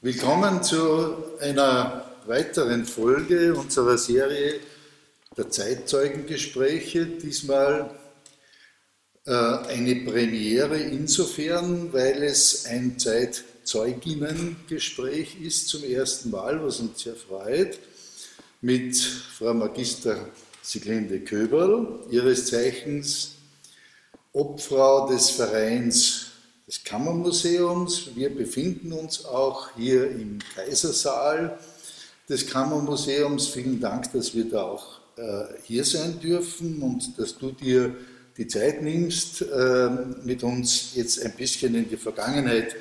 Willkommen zu einer weiteren Folge unserer Serie der Zeitzeugengespräche. Diesmal äh, eine Premiere insofern, weil es ein Zeitzeuginnengespräch ist zum ersten Mal, was uns sehr freut, mit Frau Magister Siglinde Köberl, ihres Zeichens Obfrau des Vereins des Kammermuseums. Wir befinden uns auch hier im Kaisersaal des Kammermuseums. Vielen Dank, dass wir da auch äh, hier sein dürfen und dass du dir die Zeit nimmst, äh, mit uns jetzt ein bisschen in die Vergangenheit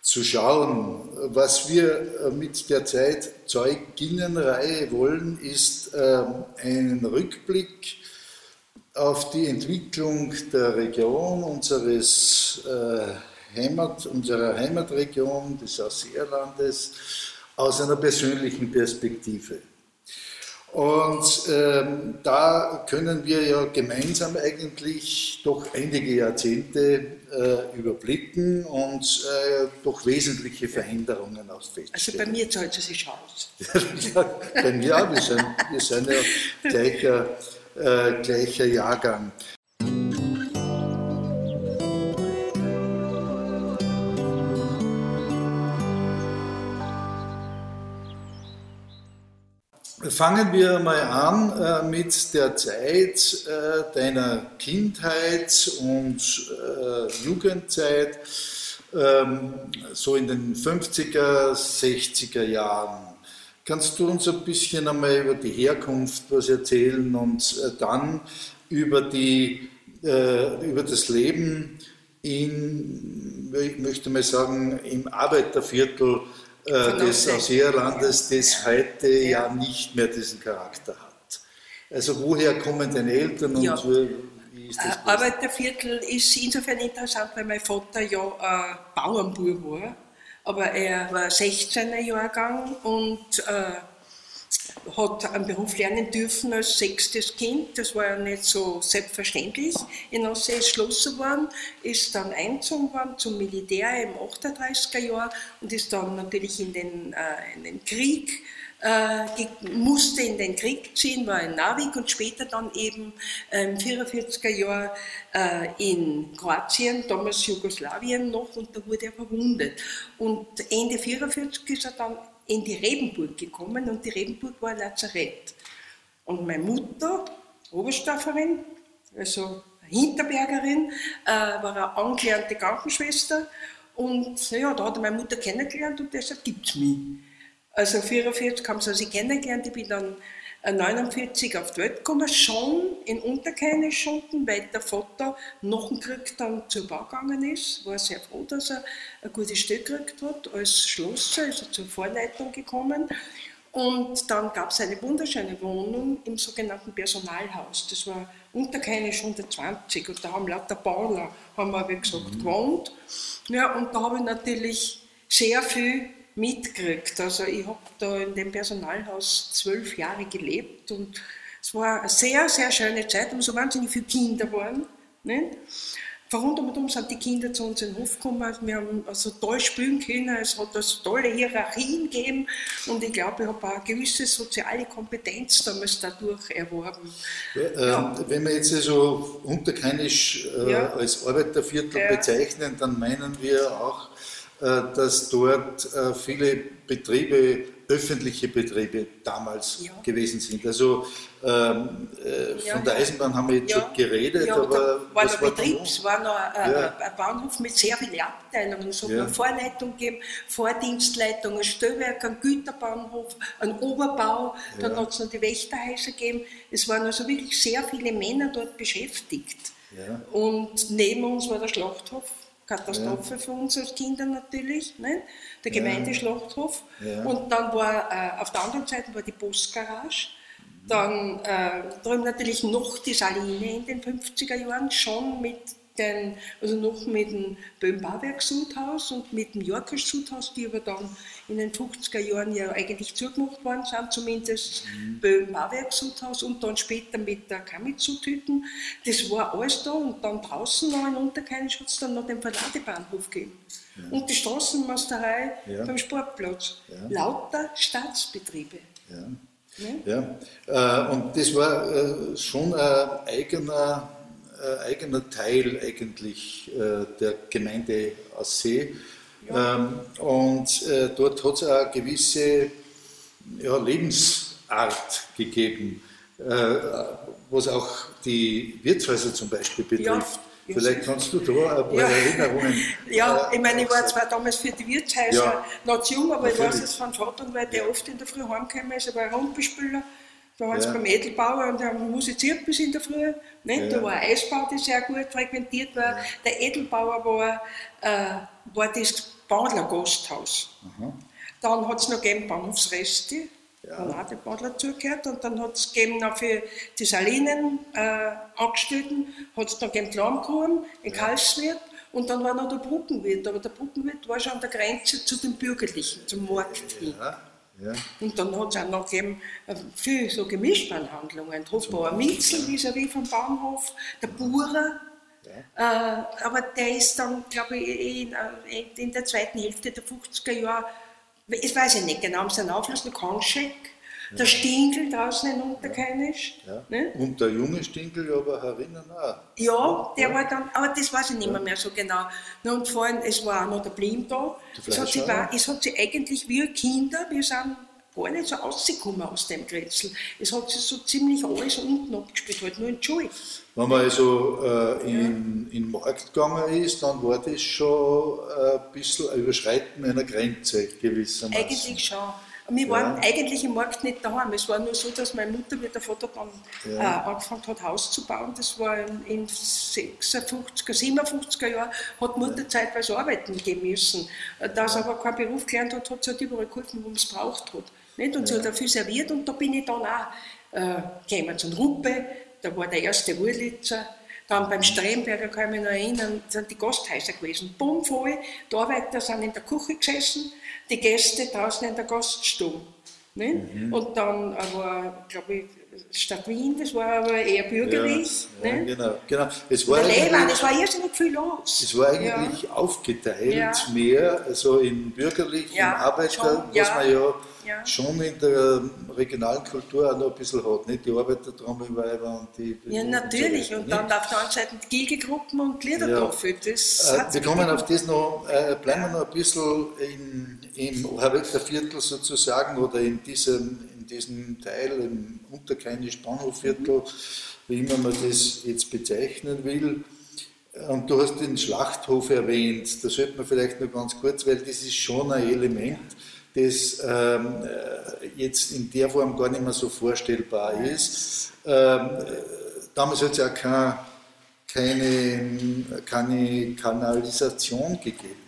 zu schauen. Was wir äh, mit der Zeitzeuginnenreihe wollen, ist äh, einen Rückblick auf die Entwicklung der Region unseres äh, Heimat, unserer Heimatregion, des Ausseerlandes, aus einer persönlichen Perspektive. Und ähm, da können wir ja gemeinsam eigentlich doch einige Jahrzehnte äh, überblicken und äh, doch wesentliche Veränderungen auch feststellen. Also bei mir zahlt es sich aus. ja, bei mir auch, wir sind, wir sind ja gleicher äh, gleicher Jahrgang. Fangen wir mal an äh, mit der Zeit äh, deiner Kindheit und äh, Jugendzeit, ähm, so in den 50er, 60er Jahren. Kannst du uns ein bisschen einmal über die Herkunft was erzählen und äh, dann über, die, äh, über das Leben in, ich möchte mal sagen, im Arbeiterviertel äh, des Ausseerlandes, das heute ja. ja. nicht mehr diesen Charakter hat. Also woher kommen deine Eltern und ja. wie ist das? Äh, Arbeiterviertel ist insofern interessant, weil mein Vater ja äh, Bauernbub war aber er war 16er Jahrgang und äh, hat einen Beruf lernen dürfen als sechstes Kind. Das war ja nicht so selbstverständlich. In Aussee ist Schlosser worden, ist dann eingezogen worden zum Militär im 38er Jahr und ist dann natürlich in den, äh, in den Krieg äh, musste in den Krieg ziehen, war in Narvik und später dann eben im 44er Jahr äh, in Kroatien, damals Jugoslawien noch, und da wurde er verwundet. Und Ende 44 ist er dann in die Rebenburg gekommen und die Rebenburg war ein Lazarett. Und meine Mutter, Oberstafferin, also Hinterbergerin, äh, war eine angelernte Krankenschwester und ja, da hat meine Mutter kennengelernt und deshalb gibt es mich. Also 1944 haben sie sich kennengelernt, ich bin dann 1949 auf die Welt gekommen, schon in Unterkainisch unten, weil der Vater nach dem Krieg dann zur Bau gegangen ist. War sehr froh, dass er ein gutes Stück gekriegt hat. Als Schlosser ist er zur Vorleitung gekommen. Und dann gab es eine wunderschöne Wohnung im sogenannten Personalhaus. Das war Unterkainisch 120 und da haben lauter Bauler, haben wir wie gesagt, mhm. gewohnt. Ja, und da habe ich natürlich sehr viel mitgekriegt. Also ich habe da in dem Personalhaus zwölf Jahre gelebt und es war eine sehr, sehr schöne Zeit, und so wahnsinnig viele Kinder waren. Ne? Verrundum sind die Kinder zu uns in den Hof gekommen. Wir haben also toll spielen können. Es hat also tolle Hierarchien gegeben. Und ich glaube, ich habe auch eine gewisse soziale Kompetenz damals dadurch erworben. Ja, ja. Ähm, wenn wir jetzt so unterkainisch äh, ja. als Arbeiterviertel bezeichnen, dann meinen wir auch äh, dass dort äh, viele Betriebe, öffentliche Betriebe damals ja. gewesen sind. Also ähm, äh, ja, von der Eisenbahn haben wir jetzt schon geredet, ja, aber war was war Betrieb, es war noch ein, ein, Bahnhof mit sehr vielen Abteilungen. Es hat eine Vorleitung gegeben, Vordienstleitung, ein Stellwerk, ein Güterbahnhof, ein Oberbau, dann hat es noch die Wächterhäuser gegeben. Es waren also wirklich sehr viele Männer dort beschäftigt. Und neben uns war der Schlachthof Katastrophe ja. für uns als Kinder natürlich, ne? der Gemeindeschlachthof. Ja. Und dann war äh, auf der anderen Seite war die Postgarage. Dann äh, drüben natürlich noch die Saline in den 50er Jahren, schon mit den, also noch mit dem Böhm-Bauwerk-Sudhaus und mit dem Jorker-Sudhaus, die aber dann in den 50er Jahren ja eigentlich zugemacht worden sind, zumindest mhm. Böhm-Bauwerk-Sudhaus und dann später mit der Kamitsu-Tüten. Das war alles da und dann draußen noch in Unterkainisch hat es dann noch den Verladebahnhof gegeben. Ja. Und die Straßenmasterei ja. beim Sportplatz. Ja. Lauter Staatsbetriebe. Ja. Ja. ja. Äh, und das war äh, schon ein eigener eigener Teil eigentlich äh, der Gemeinde Assee. Ja. Ähm, und äh, dort hat es eine gewisse ja, Lebensart gegeben, was auch die Wirtshäuser zum Beispiel betrifft. Ja. Vielleicht kannst du da ein paar ja. Erinnerungen. Ja, ich meine, ich war zwar damals für die Wirtshäuser ja. noch zu jung, aber Natürlich. ich weiß es von Vater, weil der oft in der Früh heimgekommen ist, er war Rundbespüler da war es ja. beim Edelbauer und haben musiziert bis in der Früh. Nicht? Ja. Da war Eisbau, das sehr gut frequentiert war. Ja. Der Edelbauer war, äh, war das Badler-Gasthaus. Dann hat es noch gegeben Bahnhofsreste, ja. dann auch der Badler zugehört. Und dann hat es gegeben noch für die Salinen äh, Angestellten, hat es noch gegeben Lammkuchen in ja. Karlswirt. Und dann war noch der Brückenwirt, aber der Brückenwirt war schon an der Grenze zu den Bürgerlichen, zum Markt hin. Ja. Ja. Und dann hat es auch noch gegeben, äh, viele so Gemischtwarenhandlungen. Hofbauer Mitzel vis-à-vis vom Bahnhof, der Burer. Ja. Äh, aber der ist dann, glaube ich, in, äh, in, der zweiten Hälfte der 50er Jahre, ich weiß ich nicht genau, haben sie einen noch Konschek der Stinkel draußen in Unterkainisch. Ja. Ne? Und der junge Stinkel aber herinnen auch. Ja, der war dann, aber das weiß ich nicht mehr, mehr so genau. Und vor allem, es war auch noch der Blim da. Es hat, sich, es hat sich eigentlich wie Kinder, wir sind gar nicht so rausgekommen aus dem Grätzl. Es hat sich so ziemlich alles unten abgespielt, halt nur in Schule. Wenn man also äh, in, ja. in den Markt gegangen ist, dann war das schon äh, ein bisschen ein Überschreiten einer Grenze gewissermaßen. Eigentlich schon. Wir waren ja. eigentlich im Markt nicht daheim. Es war nur so, dass meine Mutter mit der Vater dann ja. äh, angefangen hat, Haus zu bauen. Das war in, in 56er, 57er Jahren, hat Mutter ja. zeitweise arbeiten gehen müssen. Äh, da sie aber keinen Beruf gelernt hat, hat sie halt überall geholfen, wo man es braucht hat. Nicht? Und sie hat dafür serviert und da bin ich dann auch äh, gekommen zum Ruppe, da war der erste Wurlitzer. Dann beim Stremberger kann ich mich noch erinnern, sind die Gasthäuser gewesen. Bumm voll, die Arbeiter sind in der Küche gesessen, die Gäste draußen in der Gaststube. Mhm. Und dann war, glaube ich, Stadt Wien, das war aber eher bürgerlich. Ja, ja, genau, genau. Es war, Lehmann, es war irrsinnig viel los. Es war eigentlich ja. aufgeteilt mehr, also in bürgerlich, in Arbeiter, was man ja ja. schon in der regionalen Kultur auch noch ein bisschen hat, nicht? Die Arbeitertrommelweiber und die. Ja, natürlich. Und, so und dann auf der anderen Seite die Gilgegruppen und Liedertafel. Ja. äh, wir kommen auf das noch, äh, bleiben wir noch ein bisschen in, im Habecker Viertel sozusagen oder in diesem, in diesem Teil, im Unterkainisch Bahnhofviertel, mhm. wie immer man das jetzt bezeichnen will. Und du hast den Schlachthof erwähnt, da sollte man vielleicht noch ganz kurz, weil das ist schon ein Element das ähm, äh, jetzt in der Form gar nicht mehr so vorstellbar ist. Ähm, damals hat es ja kein, keine, keine Kanalisation gegeben.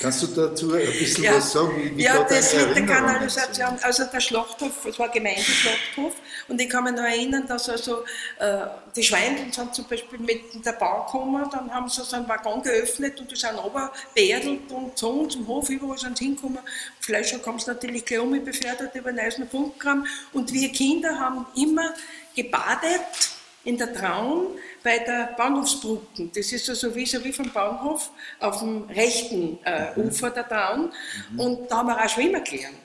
Kannst du dazu ein bisschen ja. was sagen? Wie, wie ja, das mit der Kanalisation, also der Schlachthof, es war Gemeindeschlachthof und ich kann mich noch erinnern, dass also äh, die Schweindeln sind zum Beispiel mit der Bahn gekommen, dann haben sie so einen Waggon geöffnet und die sind runterbeerdelt und so zum Hof, überall sind sie hingekommen. Vielleicht kam es natürlich gleich um befördert über den Eisner Funkkram und wir Kinder haben immer gebadet in der Traun bei der Bahnhofsbrücken. Das ist also wie, so wie vom Bahnhof auf dem rechten äh, mhm. Ufer der Traun. Mhm. Und da haben wir auch schwimmen gelernt.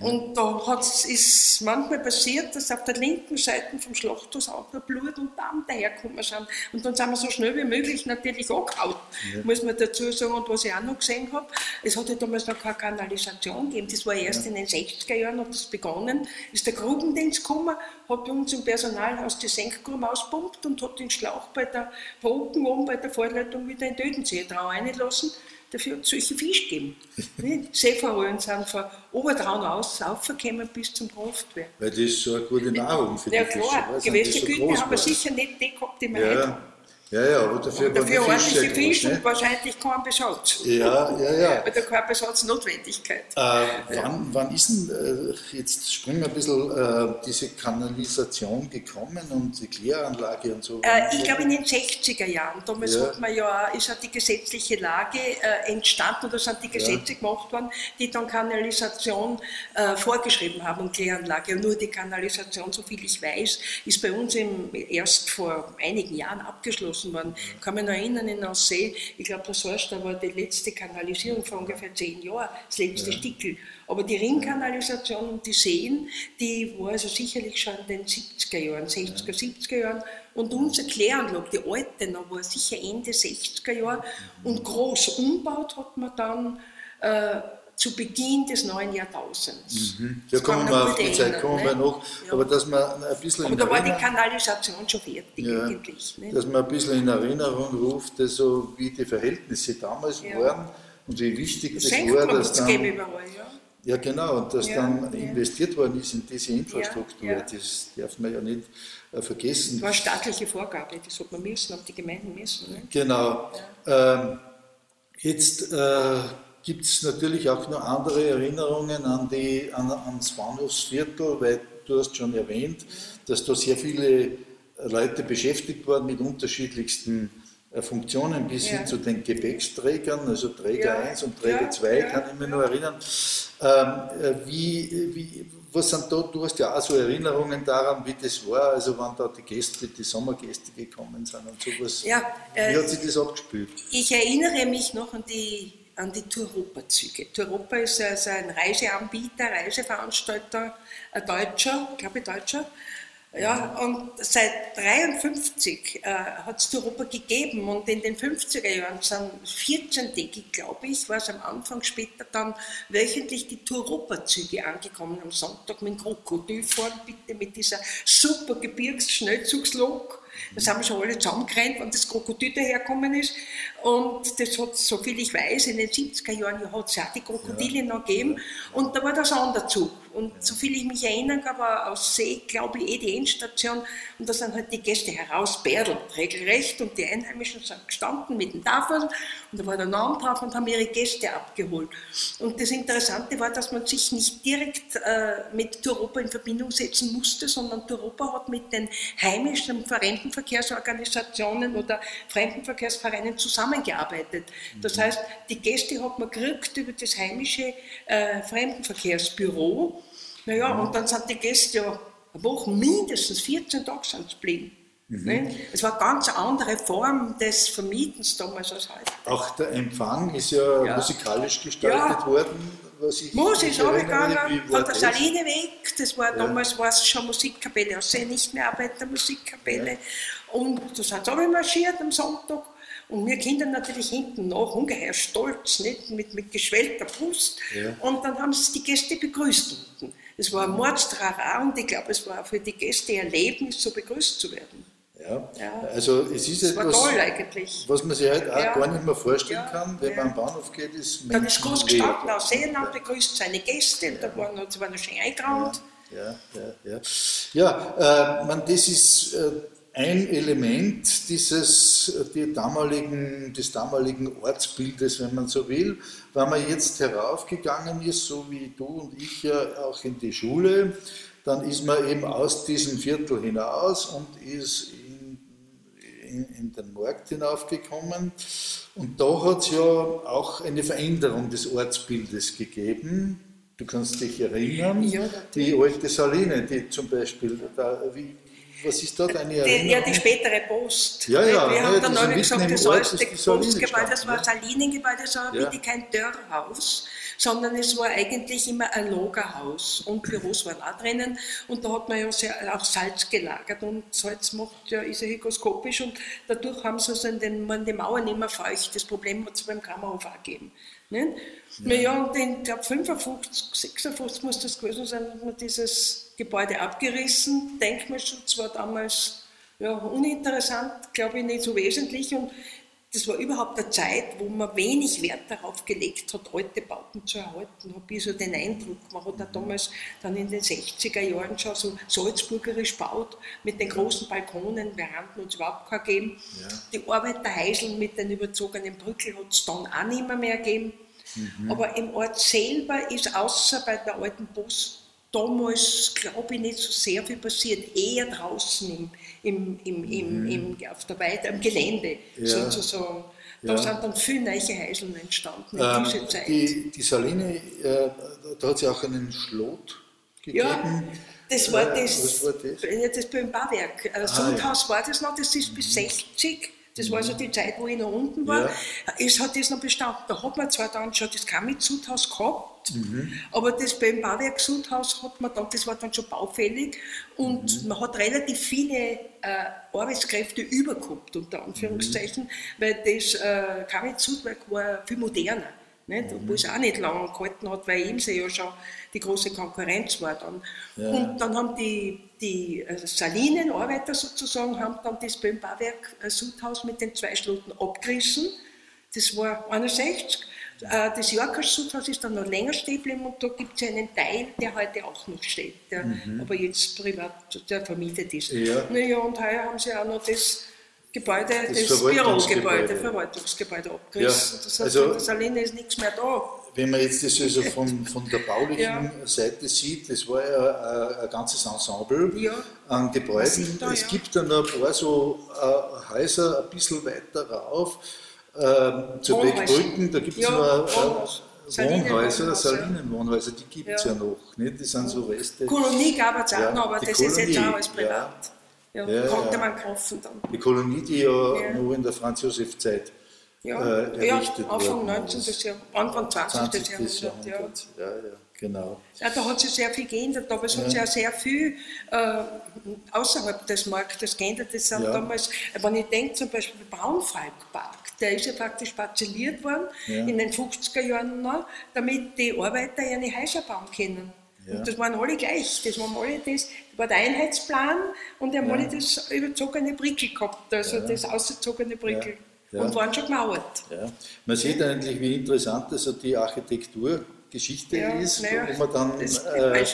Mhm. Und da ist manchmal passiert, dass auf der linken Seite vom Schlachthaus auch noch Blut und Darm daherkommen sind. Und dann sind wir so schnell wie möglich natürlich angehauen, ja. muss man dazu sagen. Und was ich auch noch gesehen habe, es hatte damals noch keine Kanalisation gegeben. Das war erst ja. in den 60er Jahren, hat das begonnen. Ist der Grubendienst gekommen, hat bei uns im Personalhaus die Senkgruben auspumpt und hat den Schlauch bei der Brocken oben bei der Vorleitung wieder in den Dödensee reingelassen dafür hat es solche Fisch gegeben. Seeforellen sind von Obertraun aus aufgekommen bis zum Kraftwerk. Weil das so eine gute Nahrung für ja, die Fische. Ja klar, Gewässergüten so haben wir sicher nicht die gehabt, die wir ja. haben. Ja, ja, aber dafür, dafür ordentliche Fisch und wahrscheinlich kein Besatz. Ja, ja, ja. Oder keine Besatznotwendigkeit. Äh, wann, wann ist denn, äh, jetzt springen wir ein bisschen, äh, diese Kanalisation gekommen und die Kläranlage und so? Äh, ich glaube in den 60er Jahren. Damals ja. hat man ja, ist ja die gesetzliche Lage äh, entstanden oder sind die Gesetze ja. gemacht worden, die dann Kanalisation äh, vorgeschrieben haben und Kläranlage. Und nur die Kanalisation, so viel ich weiß, ist bei uns im, erst vor einigen Jahren abgeschlossen abgeschlossen worden. Ich kann mich noch erinnern, in Aussee, ich glaube, das heißt, da war die letzte Kanalisierung vor ungefähr zehn Jahren, das letzte ja. Stickel. Aber die Ringkanalisation und die Seen, die war also sicherlich schon in den 70er Jahren, 60er, 70er Jahren. Und unsere Kläranlage, die alte, noch war sicher Ende 60er Jahre. Und groß umbaut hat man dann äh, zu Beginn des neuen Jahrtausends. Mhm. Da kommen wir auf die Zeit kommen wir noch, ja. aber dass man ein bisschen Aber da war die Kanalisation schon fertig ja, eigentlich. Ne? Dass man ein bisschen in Erinnerung ruft, also wie die Verhältnisse damals ja. waren und wie wichtig das, das war, dass dann... Überall, ja. ja genau, und dass dann investiert worden ist in diese Infrastruktur, das darf man ja nicht äh, vergessen. Das war staatliche Vorgabe, das hat man müssen, haben die Gemeinden müssen. Ne? Genau. Ähm, jetzt... Äh, gibt es natürlich auch noch andere Erinnerungen an die, an, ans Bahnhofsviertel, weil du hast schon erwähnt, dass da sehr viele Leute beschäftigt waren mit unterschiedlichsten äh, Funktionen bis ja. hin zu den Gepäcksträgern, also Träger ja. 1 und Träger ja. 2, kann ich mich nur erinnern. Ähm, äh, wie, wie, was sind da, du hast ja auch so Erinnerungen daran, wie das war, also wann da die Gäste, die Sommergäste gekommen sind und sowas. Ja, äh, wie hat sich das abgespielt? Ich erinnere mich noch an die an die Touropa-Züge. Touropa ist also ein Reiseanbieter, Reiseveranstalter, ein Deutscher, glaube ich Deutscher. Ja, und seit 1953 äh, hat es Europa gegeben und in den 50er Jahren sind 14 Tage, glaube ich, war es am Anfang, später dann wöchentlich die Touropa-Züge angekommen am Sonntag mit dem Krokodil fahren, bitte mit dieser super Gebirgsschnellzugslok da sind wir schon alle zusammengerannt, wenn das Krokodil dahergekommen ist. Und das hat, soviel ich weiß, in den 70er Jahren hat es ja auch die Krokodile ja. noch gegeben. Und da war der Sonderzug. Und soviel ich mich erinnern kann, war aus See, glaube ich, eh die Endstation. Und da sind halt die Gäste herausbärdelt, regelrecht. Und die Einheimischen sind gestanden mit den Tafeln. Und da war der Name drauf und haben ihre Gäste abgeholt. Und das Interessante war, dass man sich nicht direkt äh, mit Europa in Verbindung setzen musste, sondern Europa hat mit den heimischen Fremdenverkehrsorganisationen oder Fremdenverkehrsvereinen zusammengearbeitet. Das mhm. heißt, die Gäste hat man gekriegt über das heimische äh, Fremdenverkehrsbüro naja, mhm. und dann sind die Gäste ja eine Woche, mindestens 14 Tage sind geblieben. Mhm. Ne? Es war eine ganz andere Form des Vermietens damals als heute. Auch der Empfang ist ja, ja. musikalisch gestaltet ja. worden. Was ich Muss ist angegangen, von der Saline weg. Das war ja. damals war es schon Musikkapelle, also nicht mehr Arbeitermusikkapelle. Und da sind sie marschiert am Sonntag. Und wir Kinder natürlich hinten nach, ungeheuer stolz, nicht? Mit, mit geschwellter Brust. Und dann haben sie die Gäste begrüßt unten. Es war ein Mordstrara und ich glaube, es war für die Gäste ein Erlebnis, so begrüßt zu werden. Ja, ja. also es ist etwas, was man sich halt auch ja. gar nicht mehr vorstellen ja. kann, wenn man am Bahnhof geht, ist Dann ist groß gestanden, aus Seenland begrüßt seine Gäste, da waren noch, sie waren noch schön eingeraumt. Ja, ja, ja. Ja, äh, man, das ist äh, ein Element dieses, die damaligen, des damaligen Ortsbildes, wenn man so will. Wenn man jetzt heraufgegangen ist, so wie du und ich ja auch in die Schule, dann ist man eben aus diesem Viertel hinaus und ist in, in, in den Markt hinaufgekommen. Und da hat es ja auch eine Veränderung des Ortsbildes gegeben. Du kannst dich erinnern, ja, die alte Saline, die zum Beispiel, da, wie, was ist da deine Erinnerung? Ja, die spätere Post. Ja, ja. Wir ja, haben dann neulich gesagt, das alte Postgebäude, das war ein Salinengebäude, das war ja. kein Dörrhaus, sondern es war eigentlich immer ein Lagerhaus und Büros waren auch drinnen und da hat man ja sehr, auch Salz gelagert und Salz macht ja, ist ja hygroskopisch und dadurch haben sie also den, man die Mauern immer feucht. Das Problem hat es beim Kammerhof auch gegeben. Nicht? Ja. Naja, und in, glaube 55, 56 muss das gewesen sein, hat man dieses Gebäude abgerissen. Denkmalschutz war damals ja, uninteressant, glaube ich, nicht so wesentlich. Und das war überhaupt eine Zeit, wo man wenig Wert darauf gelegt hat, alte Bauten zu erhalten, habe ich so den Eindruck. Man hat auch damals dann in den 60er Jahren schon so salzburgerisch gebaut, mit den großen Balkonen, Veranden und überhaupt kein gegeben. Ja. Die Arbeiterheiseln mit den überzogenen Brückeln hat es dann auch nicht mehr, mehr gegeben. Mhm. Aber im Ort selber ist außer bei der alten Post damals, glaube ich, nicht so sehr viel passiert, eher draußen im, im, im, mhm. im, auf der Weide, am Gelände ja. sozusagen. Da ja. sind dann viele neue Heiseln entstanden in ähm, dieser Zeit. Die, die Saline, äh, da hat ja auch einen Schlot gegeben. Ja, das war äh, das, war das? das beim Bauwerk. Äh, ah, Sundhaus ja. war das noch, das ist bis 60 mhm. Das war so die Zeit, wo ich noch unten war. Ja. Es hat das noch bestanden. Da hat man zwar dann schon das Kamit-Sudhaus gehabt, mhm. aber das beim Bauwerk-Sudhaus hat man dann, das war dann schon baufällig und mhm. man hat relativ viele äh, Arbeitskräfte übergehabt, unter Anführungszeichen, mhm. weil das äh, Kamit-Sudwerk war viel moderner. Nicht? Obwohl es auch nicht lange gehalten hat, weil Imse ja schon die große Konkurrenz war dann. Ja. Und dann haben die, die also Salinenarbeiter sozusagen haben dann das Böhm-Bauwerk äh, Sudhaus mit den zwei Schloten abgerissen. Das war 61. Äh, das Jorkasch Sudhaus ist dann noch länger stehen geblieben und da gibt es einen Teil, der heute auch noch steht, der mhm. aber jetzt privat der vermietet ist. Ja. Naja, und heuer haben sie auch noch das Gebäude, das, das Bürogebäude, Verwaltungsgebäude abgerissen. Ja, das heißt, also, das alleine ist nichts mehr da. Wenn man jetzt das also von, von der baulichen ja. Seite sieht, das war ja ein, ein ganzes Ensemble ja. an Gebäuden. Da, es ja. gibt dann ein paar so äh, Häuser ein bisschen weiter rauf, äh, zur Beckbrücken, da gibt es noch äh, Wohnhäuser, Salinenwohnhäuser, die gibt es ja. noch. Nicht? Die sind so Reste. Kolonie gab es auch noch, aber das Kolonie, ist jetzt auch alles privat. Ja, ja, konnte man kaufen dann. Die Kolonie, die ja, noch in der Franz-Josef-Zeit ja, äh, errichtet ja, Anfang 19. Jahrhundert, Anfang 20. 20. Jahrhundert. Jahrhundert. Ja. ja, ja, genau. Ja, da hat sich sehr viel geändert, aber es ja. hat sich auch sehr viel äh, außerhalb des Marktes geändert. Das sind ja. damals, wenn ich denke zum Beispiel Braunfalkpark, der ist ja praktisch parzelliert worden ja. in den 50er Jahren noch, damit die Arbeiter ihre Häuser bauen können. Ja. Und das waren alle gleich. Das waren alle das, war der Einheitsplan und die haben ja. alle das überzogene Brickel gehabt, also ja. das ausgezogene Brickel. Und waren schon gemauert. Man sieht eigentlich, wie interessant also die Architekturgeschichte ist, naja, wo man dann äh,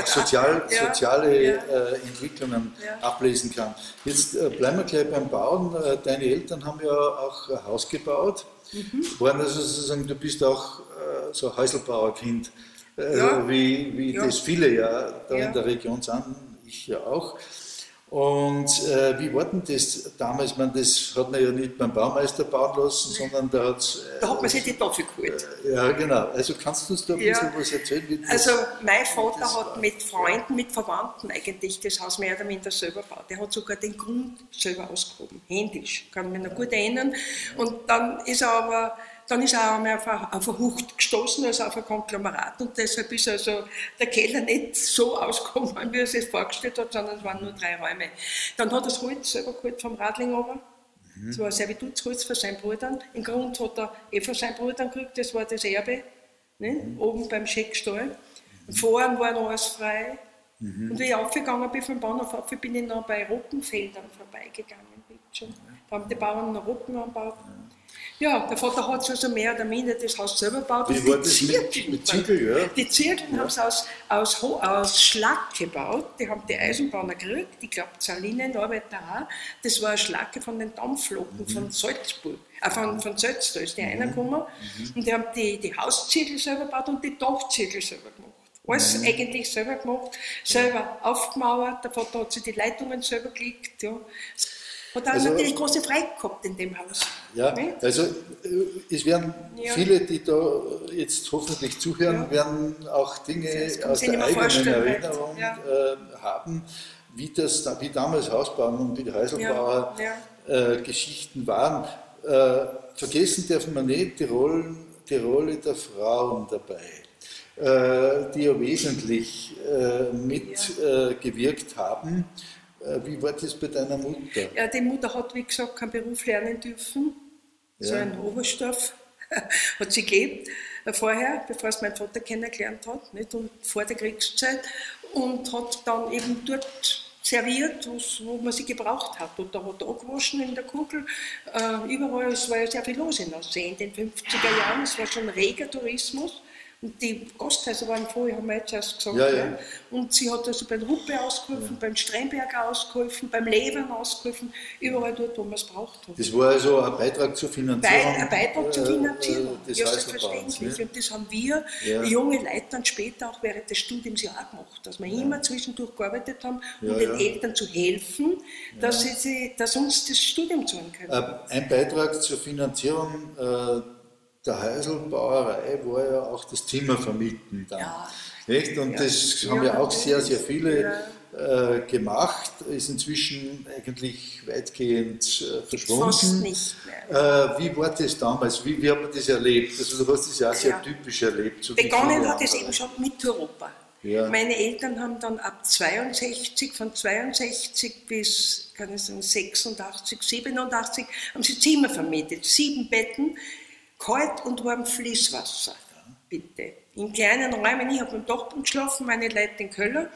auch sozial, soziale äh, Entwicklungen ablesen kann. Jetzt äh, bleiben wir gleich beim Bauen. Äh, deine Eltern haben ja auch ein Haus gebaut. Mhm. Waren also sozusagen, du bist auch äh, so ein Häuselbauerkind äh, ja. wie, wie ja. das viele ja da ja. in der Region sind, ich ja auch. Und äh, wie war denn das damals? Man, das hat man ja nicht beim Baumeister bauen lassen, sondern da hat äh, Da hat man sich die Tafel geholt. Äh, ja, genau. Also kannst du uns da ein bisschen was erzählen? also mein Vater hat mit Freunden, mit Verwandten eigentlich das Haus mehr oder minder selber gebaut. Der hat sogar den Grund selber ausgehoben, händisch, kann mich noch gut erinnern. Und dann ist er aber dann ist er auch einmal auf eine, auf eine Hucht gestoßen, also auf ein Konglomerat. Und deshalb ist also der Keller nicht so ausgekommen, wie er sich vorgestellt hat, sondern es waren nur drei Räume. Dann hat er das Holz selber geholt vom Radling oben. Mhm. Das war ein Servitutsholz für seinen Bruder. Im Grund hat er eh von seinen Brüdern gekriegt, das war das Erbe, ne? Mhm. oben beim Scheckstall. Mhm. Vorn war noch alles frei. Mhm. Und wie ich aufgegangen bin vom Bahnhof auf, bin ich noch bei Roggenfeldern vorbeigegangen. Da haben die Bauern noch Roggen angebaut. Ja, der Vater hat also mehr oder minder das Haus selber gebaut. Wie war das Zirkeln, mit, Zirkel, ja? Die Zirkeln ja. haben sie aus, aus, aus Schlag gebaut. Die haben die Eisenbahner gekriegt, ich glaube Salinenarbeiter auch. Das war eine Schlacke von den Dampfloken mhm. von Salzburg. Äh, von, von Sölz, da ist die mhm. reingekommen. Mhm. Und die haben die, die Hauszirkel selber gebaut und die Dachzirkel selber gemacht. Alles mhm. eigentlich selber gemacht, selber aufgemauert. Der Vater hat sich die Leitungen selber gelegt. Ja. Hat also, natürlich große Freiheit gehabt in dem Haus. Ja, nicht? also äh, es werden ja. viele, die da jetzt hoffentlich zuhören, ja. werden auch Dinge aus der eigenen Erinnerung ja. äh, haben, wie, das, wie damals Hausbauen und wie die Häuselbauer äh, Geschichten waren. Äh, vergessen darf man nicht die, Rollen, die Rolle der Frauen dabei äh, die ja wesentlich äh, mitgewirkt haben. Äh, wie war das bei deiner Mutter? Ja, die Mutter hat, wie gesagt, keinen Beruf lernen dürfen. Ja. So ein Oberstoff hat sie gegeben äh, vorher, bevor es mein Vater kennengelernt hat, nicht? Und vor der Kriegszeit. Und hat dann eben dort serviert, wo man sie gebraucht hat. Und da hat er angewaschen in der Kugel. Äh, überall, es war ja sehr viel los in Aussee in den 50er Jahren. Es war schon reger Tourismus. Und die Gasthäuser waren voll, haben wir jetzt erst gesagt. Ja, ja. Und sie hat also beim Ruppe ausgeholfen, beim Stremberger ausgeholfen, beim Levern ausgeholfen, überall dort, wo man es braucht hat. Das war also ein Beitrag zur Finanzierung? Ein Beitrag zur Finanzierung, äh, ja, selbstverständlich. Und das haben wir, junge Leute, dann später auch während des Studiums ja auch gemacht, dass wir immer zwischendurch gearbeitet haben, um den Eltern zu helfen, dass, sie, dass uns das Studium zahlen können. Äh, ein Beitrag zur Finanzierung äh, der Häuselbauerei war ja auch das Zimmer vermieten dann. Ja. Nicht? Und ja. das haben ja auch sehr, sehr viele äh, gemacht, ist inzwischen eigentlich weitgehend äh, verschwunden. Fast nicht mehr. Äh, wie war das damals? Wie, wie hat man das erlebt? Also du hast das ja auch sehr typisch erlebt. So Begonnen hat es eben schon mit Europa. Ja. Meine Eltern haben dann ab 62, von 62 bis kann ich sagen, 86, 87, haben sie Zimmer vermietet, sieben Betten kalt und warm Fließwasser, bitte in kleinen Räumen. Ich habe im Dachboden geschlafen, meine Leute in Köln.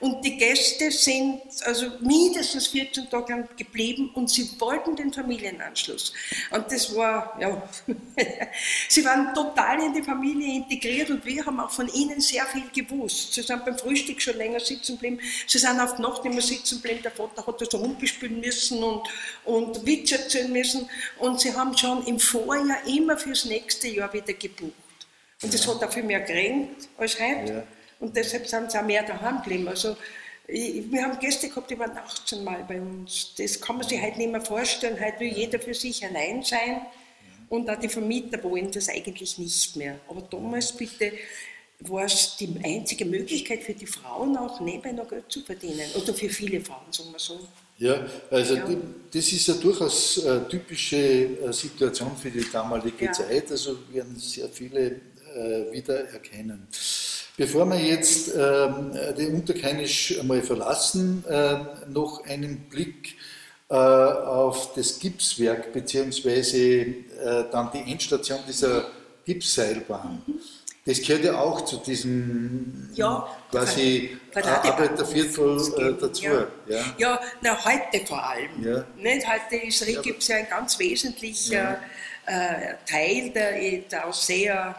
Und die Gäste sind also mindestens 14 Tage lang geblieben und sie wollten den Familienanschluss. Und das war, ja, sie waren total in die Familie integriert und wir haben auch von ihnen sehr viel gewusst. Sie sind beim Frühstück schon länger sitzen geblieben, sie sind auf die Nacht immer sitzen geblieben, der Vater hat das rumgespielt müssen und, und Witze erzählen müssen und sie haben schon im Vorjahr immer fürs nächste Jahr wieder gebucht. Und das hat auch viel mehr geregnet als heute. Ja. Und deshalb sind sie auch mehr daheim geblieben. Also, ich, wir haben Gäste gehabt, die waren 18 Mal bei uns. Das kann man sich heute nicht mehr vorstellen. Heute will jeder für sich allein sein. Und auch die Vermieter wollen das eigentlich nicht mehr. Aber damals bitte war es die einzige Möglichkeit für die Frauen auch nebenbei noch Geld zu verdienen. Oder für viele Frauen, sagen wir so. Ja, also ja. Die, das ist ja durchaus eine typische äh, Situation für die damalige ja. Zeit. Also werden sehr viele äh, wiedererkennen. Bevor wir jetzt ähm, den Unterkainisch einmal verlassen, äh, noch einen Blick äh, auf das Gipswerk beziehungsweise dann die Endstation dieser Gipsseilbahn. Mhm. Das gehört ja auch zu diesem ja, quasi Arbeiterviertel dazu. Ja, ja. ja na, heute vor allem. Ja. Nicht? Heute ist Rigips ja ein ganz wesentlicher äh, Teil der, der Ausseher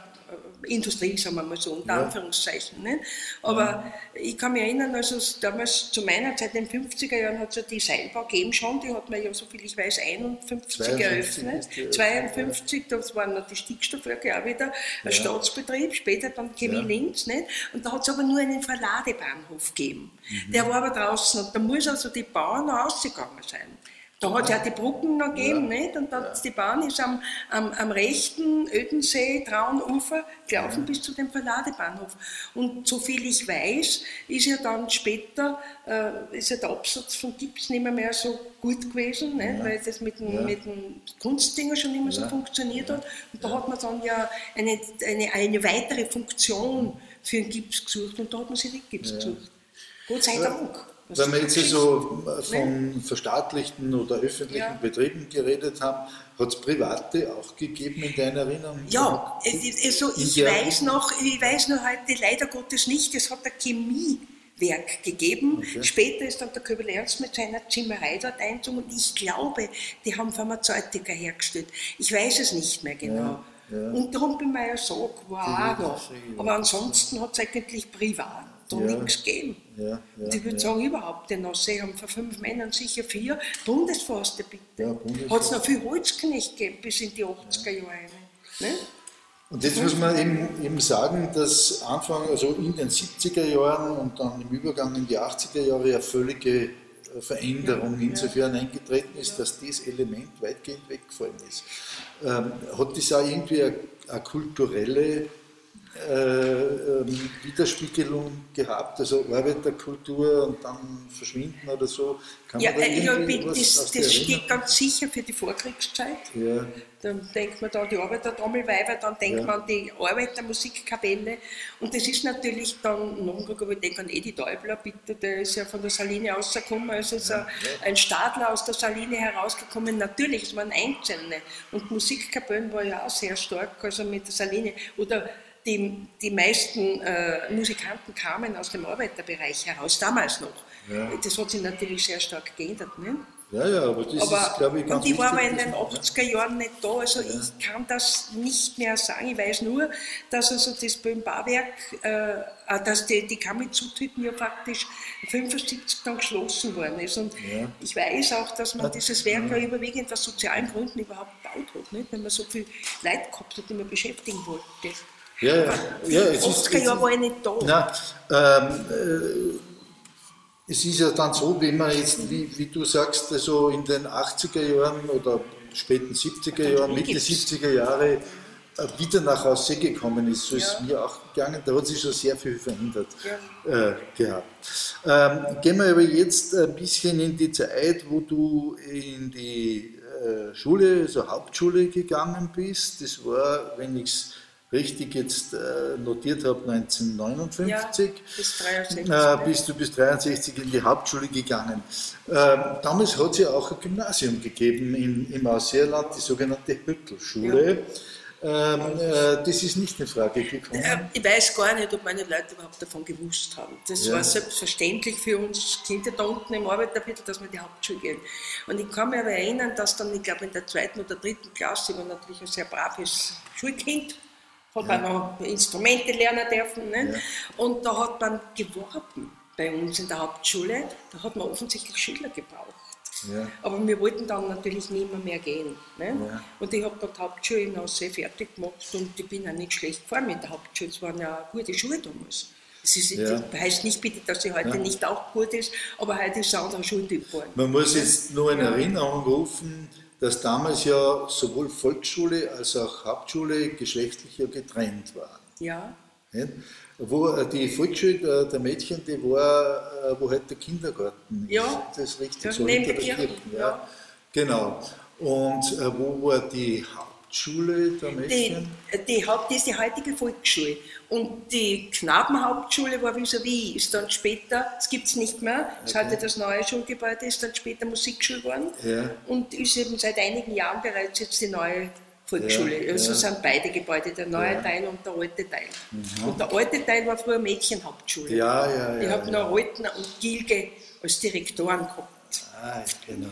Industrie, sagen wir mal so, unter ja. Anführungszeichen. Nicht? Aber ja. ich kann mich erinnern, also damals zu meiner Zeit, in den 50er Jahren, hat es ja die Seilbau gegeben schon, die hat man ja, so viel ich weiß, 51 eröffnet. 52, das waren noch die Stickstoffwerke auch wieder, ein Staatsbetrieb, später dann Chemie Linz. Nicht? Und da hat es aber nur einen Verladebahnhof gegeben. Mhm. Der war aber draußen und da muss also die Bauern rausgegangen sein. Da hat es ja die Brücken noch gegeben, ja. nicht? Und dann ja. die Bahn ist am, am, am rechten Ödensee, Traunufer, gelaufen ja. bis zu dem Verladebahnhof. Und soviel ich weiß, ist ja dann später, äh, ist ja der Absatz von Gips nicht mehr, mehr so gut gewesen, nicht? weil das mit dem, mit dem Kunstdinger schon immer so funktioniert hat. Und da hat man dann ja eine, eine, eine weitere Funktion für den Gips gesucht und da hat man sich den Gips gesucht. Gott sei Dank. Wenn wir jetzt so von verstaatlichten oder öffentlichen ja. Betrieben geredet haben, hat es private auch gegeben in deiner Erinnerung? Ja, also ich weiß noch, ich weiß noch heute leider Gottes nicht, es hat ein Chemiewerk gegeben. Okay. Später ist dann der Köbel Ernst mit seiner Zimmerei dort eingezogen und ich glaube, die haben Pharmazeutika hergestellt. Ich weiß es nicht mehr genau. Ja. Ja. Und darum bin ich ja so, wow, aber ansonsten hat es eigentlich privat da ja. nichts gegeben. Ja, ja, und ich würde sagen, überhaupt den Aussee haben von fünf Männern sicher vier. Bundesforste bitte. Hat es noch viel Holzknecht gegeben bis in die 80er Jahre. Ne? Und jetzt muss man eben, eben sagen, dass Anfang, also in den 70er Jahren und dann im Übergang in die 80er Jahre eine völlige äh, Veränderung insofern eingetreten ist, dass dieses Element weitgehend weggefallen ist. Ähm, hat das auch irgendwie eine, eine kulturelle äh, ähm, Widerspiegelung gehabt, also Arbeiterkultur und dann verschwinden oder so? Kann ja, äh, ja das, das steht ganz sicher für die Vorkriegszeit. Ja. Dann denkt man da an die Arbeitertrommelweiber, dann denkt ja. man an die Arbeitermusikkapelle und das ist natürlich dann, noch ich denke an Edi Däubler, bitte, der ist ja von der Saline rausgekommen, also ist ja. ein Stadler aus der Saline herausgekommen, natürlich, es waren Einzelne und Musikkapellen war ja auch sehr stark, also mit der Saline oder die, die meisten äh, Musikanten kamen aus dem Arbeiterbereich heraus, damals noch. Ja. Das hat sich natürlich sehr stark geändert. Ne? Ja, ja, aber das aber, ist, glaube ich, ganz Und ich war aber in den 80er Jahren nicht da, also ja. ich kann das nicht mehr sagen. Ich weiß nur, dass also das Böhm-Barwerk, äh, äh, dass die, die Kammerzutritten ja praktisch 75 dann geschlossen worden ist. Und ja. ich weiß auch, dass man dieses Werk ja überwiegend aus sozialen Gründen überhaupt gebaut hat, nicht? wenn man so viel Leute gehabt hat, die man beschäftigen wollte. Ja, ja. ja es 80er Jahre war ich nicht da. Nein, ähm, äh, es ist ja dann so, wenn man jetzt, wie, wie du sagst, also in den 80er Jahren oder späten 70er Jahren, Mitte 70er Jahre äh, wieder nach Hause gekommen ist, so ist ja. mir auch gegangen, da hat sich schon sehr viel verändert ja. äh, gehabt. Ähm, gehen wir aber jetzt ein bisschen in die Zeit, wo du in die äh, Schule, also Hauptschule gegangen bist. Das war, wenn ich es richtig jetzt äh, notiert habe, 1959. Ja, bis 63. Äh, bist du bis 63 in die Hauptschule gegangen. Ähm, damals hat es ja auch ein Gymnasium gegeben in, im Ausseerland, die sogenannte Hüttelschule. Ja. Ähm, äh, das ist nicht in Frage gekommen. Äh, ich weiß gar nicht, ob meine Leute überhaupt davon gewusst haben. Das ja. war selbstverständlich für uns Kinder da unten im Arbeiterviertel, dass wir in die Hauptschule gehen. Und ich kann mich aber erinnern, dass dann, ich glaube, in der zweiten oder dritten Klasse, ich war natürlich ein sehr braves Schulkind, hat man noch Instrumente lernen dürfen. Ne? Und da hat man geworben bei uns in der Hauptschule, da hat man offensichtlich Schüler gebraucht. Ja. Aber wir wollten dann natürlich nicht mehr, mehr gehen. Ne? Ja. Und ich habe dort Hauptschule in Aussee fertig gemacht und ich bin auch nicht schlecht gefahren mit der Hauptschule. Es waren ja gute Schuhe damals. Das, ist, ja. das heißt nicht bitte, dass sie heute nicht auch gut ist, aber heute ist es ein anderer Schultyp geworden. Man muss jetzt nur in Erinnerung rufen, dass damals ja sowohl Volksschule als auch Hauptschule geschlechtlich ja getrennt waren. Ja. Wo äh, die Volksschule der Mädchen, die war, äh, wo halt der Kindergarten ja. ist. Das richtig ja, so neben der Kirche. Ja. ja. Genau. Und äh, wo war die Hauptschule? Schule der Mädchen? Die, die, Haupt, das ist die heutige Volksschule. Und die Knabenhauptschule war vis-à-vis, ist dann später, das gibt es nicht mehr, das okay. heute das neue Schulgebäude, ist dann später Musikschule geworden ja. und ist eben seit einigen Jahren bereits jetzt die neue Volksschule. Ja, also ja. sind beide Gebäude, der neue ja. Teil und der alte Teil. Mhm. Und der alte Teil war früher Mädchenhauptschule. Ja, ja, ja. Ich habe noch Reutner und Gilge als Direktoren gehabt. Ah, genau.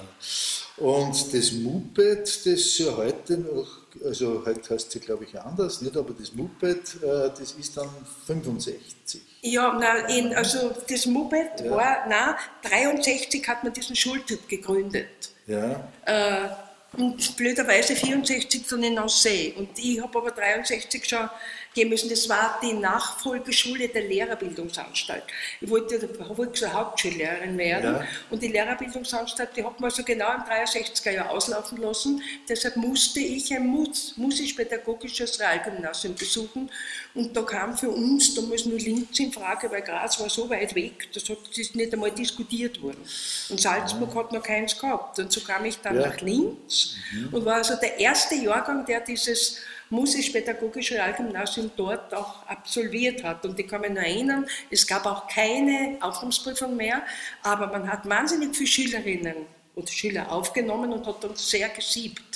Und das Moped, das ja heute noch also heute heißt sie glaube ich anders, nicht, aber das Moped, äh, das ist dann 65. Ja, nein, also das Moped ja. war, nein, 63 hat man diesen Schultyp gegründet. Ja. Äh, und blöderweise 64 dann in Aussee. Und ich habe aber 63 schon gehen müssen. Das war die Nachfolgeschule der Lehrerbildungsanstalt. Ich wollte, wollte so Hauptschullehrerin werden ja. und die Lehrerbildungsanstalt, die hat man so genau im 63er Jahr auslaufen lassen. Deshalb musste ich ein musisch-pädagogisches Realgymnasium besuchen und da kam für uns damals nur Linz in Frage, weil Graz war so weit weg, das hat das nicht einmal diskutiert worden. Und Salzburg ja. hat noch keins gehabt. Und so kam ich dann ja. nach Linz mhm. und war also der erste Jahrgang, der dieses musisch-pädagogische Realgymnasium dort auch absolviert hat. Und ich kann mich noch erinnern, es gab auch keine Aufnahmsprüfung mehr, aber man hat wahnsinnig viele Schülerinnen und Schüler aufgenommen und hat uns sehr gesiebt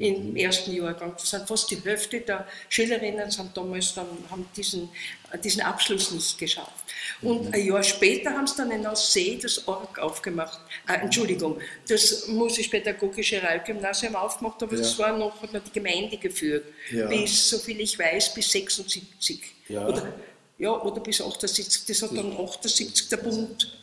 im ersten Jahrgang. Das sind fast die Hälfte der Schülerinnen sind damals dann, haben diesen, diesen Abschluss nicht geschafft. Und mhm. ein Jahr später haben sie dann in Aussee das Org aufgemacht, äh, Entschuldigung, das musisch-pädagogische Realgymnasium aufgemacht, aber ja. das war noch, hat noch die Gemeinde geführt, ja. bis, soviel ich weiß, bis 76. Ja. Oder, ja, oder bis 78, das hat dann 78 der Bund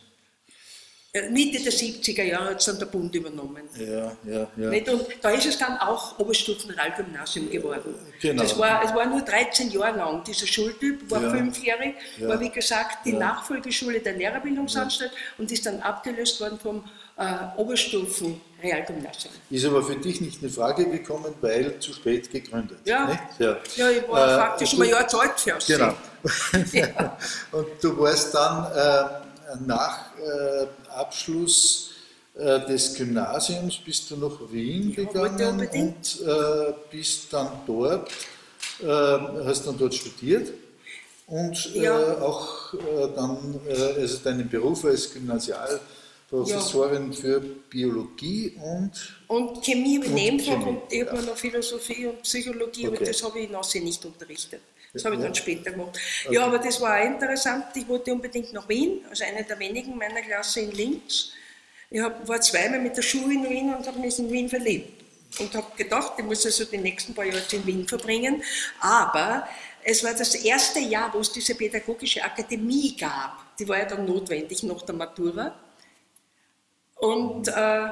Mitte der 70er Jahre hat es dann der Bund übernommen. Ja, ja, ja. Nicht? Und da ist es dann auch Oberstufenrealgymnasium geworden. Genau. Das war, es war nur 13 Jahre lang. Dieser Schultyp war ja. fünfjährig, ja. war wie gesagt die ja. Nachfolgeschule der Lehrerbildungsanstalt und ist dann abgelöst worden vom äh, Oberstufen-Realgymnasium. Ist aber für dich nicht eine Frage gekommen, weil zu spät gegründet. Ja, ja. ja ich war äh, faktisch ein Jahr zu alt für Genau. und du warst dann äh, nach äh, Abschluss äh, des Gymnasiums bist du nach Wien ja, gegangen und äh, bist dann dort, äh, hast dann dort studiert und äh, ja. auch äh, dann also deinen Beruf als Gymnasialprofessorin ja. für Biologie und und Chemie im Nebenfach und habe noch Philosophie und Psychologie, okay. aber das habe ich in Aussee nicht unterrichtet. Das habe ich dann später gemacht. Okay. Ja, aber das war auch interessant. Ich wollte unbedingt nach Wien, also eine der wenigen meiner Klasse in Linz. Ich war zweimal mit der Schule in Wien und habe mich in Wien verliebt. Und habe gedacht, ich muss also die nächsten paar Jahre in Wien verbringen. Aber es war das erste Jahr, wo es diese pädagogische Akademie gab. Die war ja dann notwendig nach der Matura. Und äh,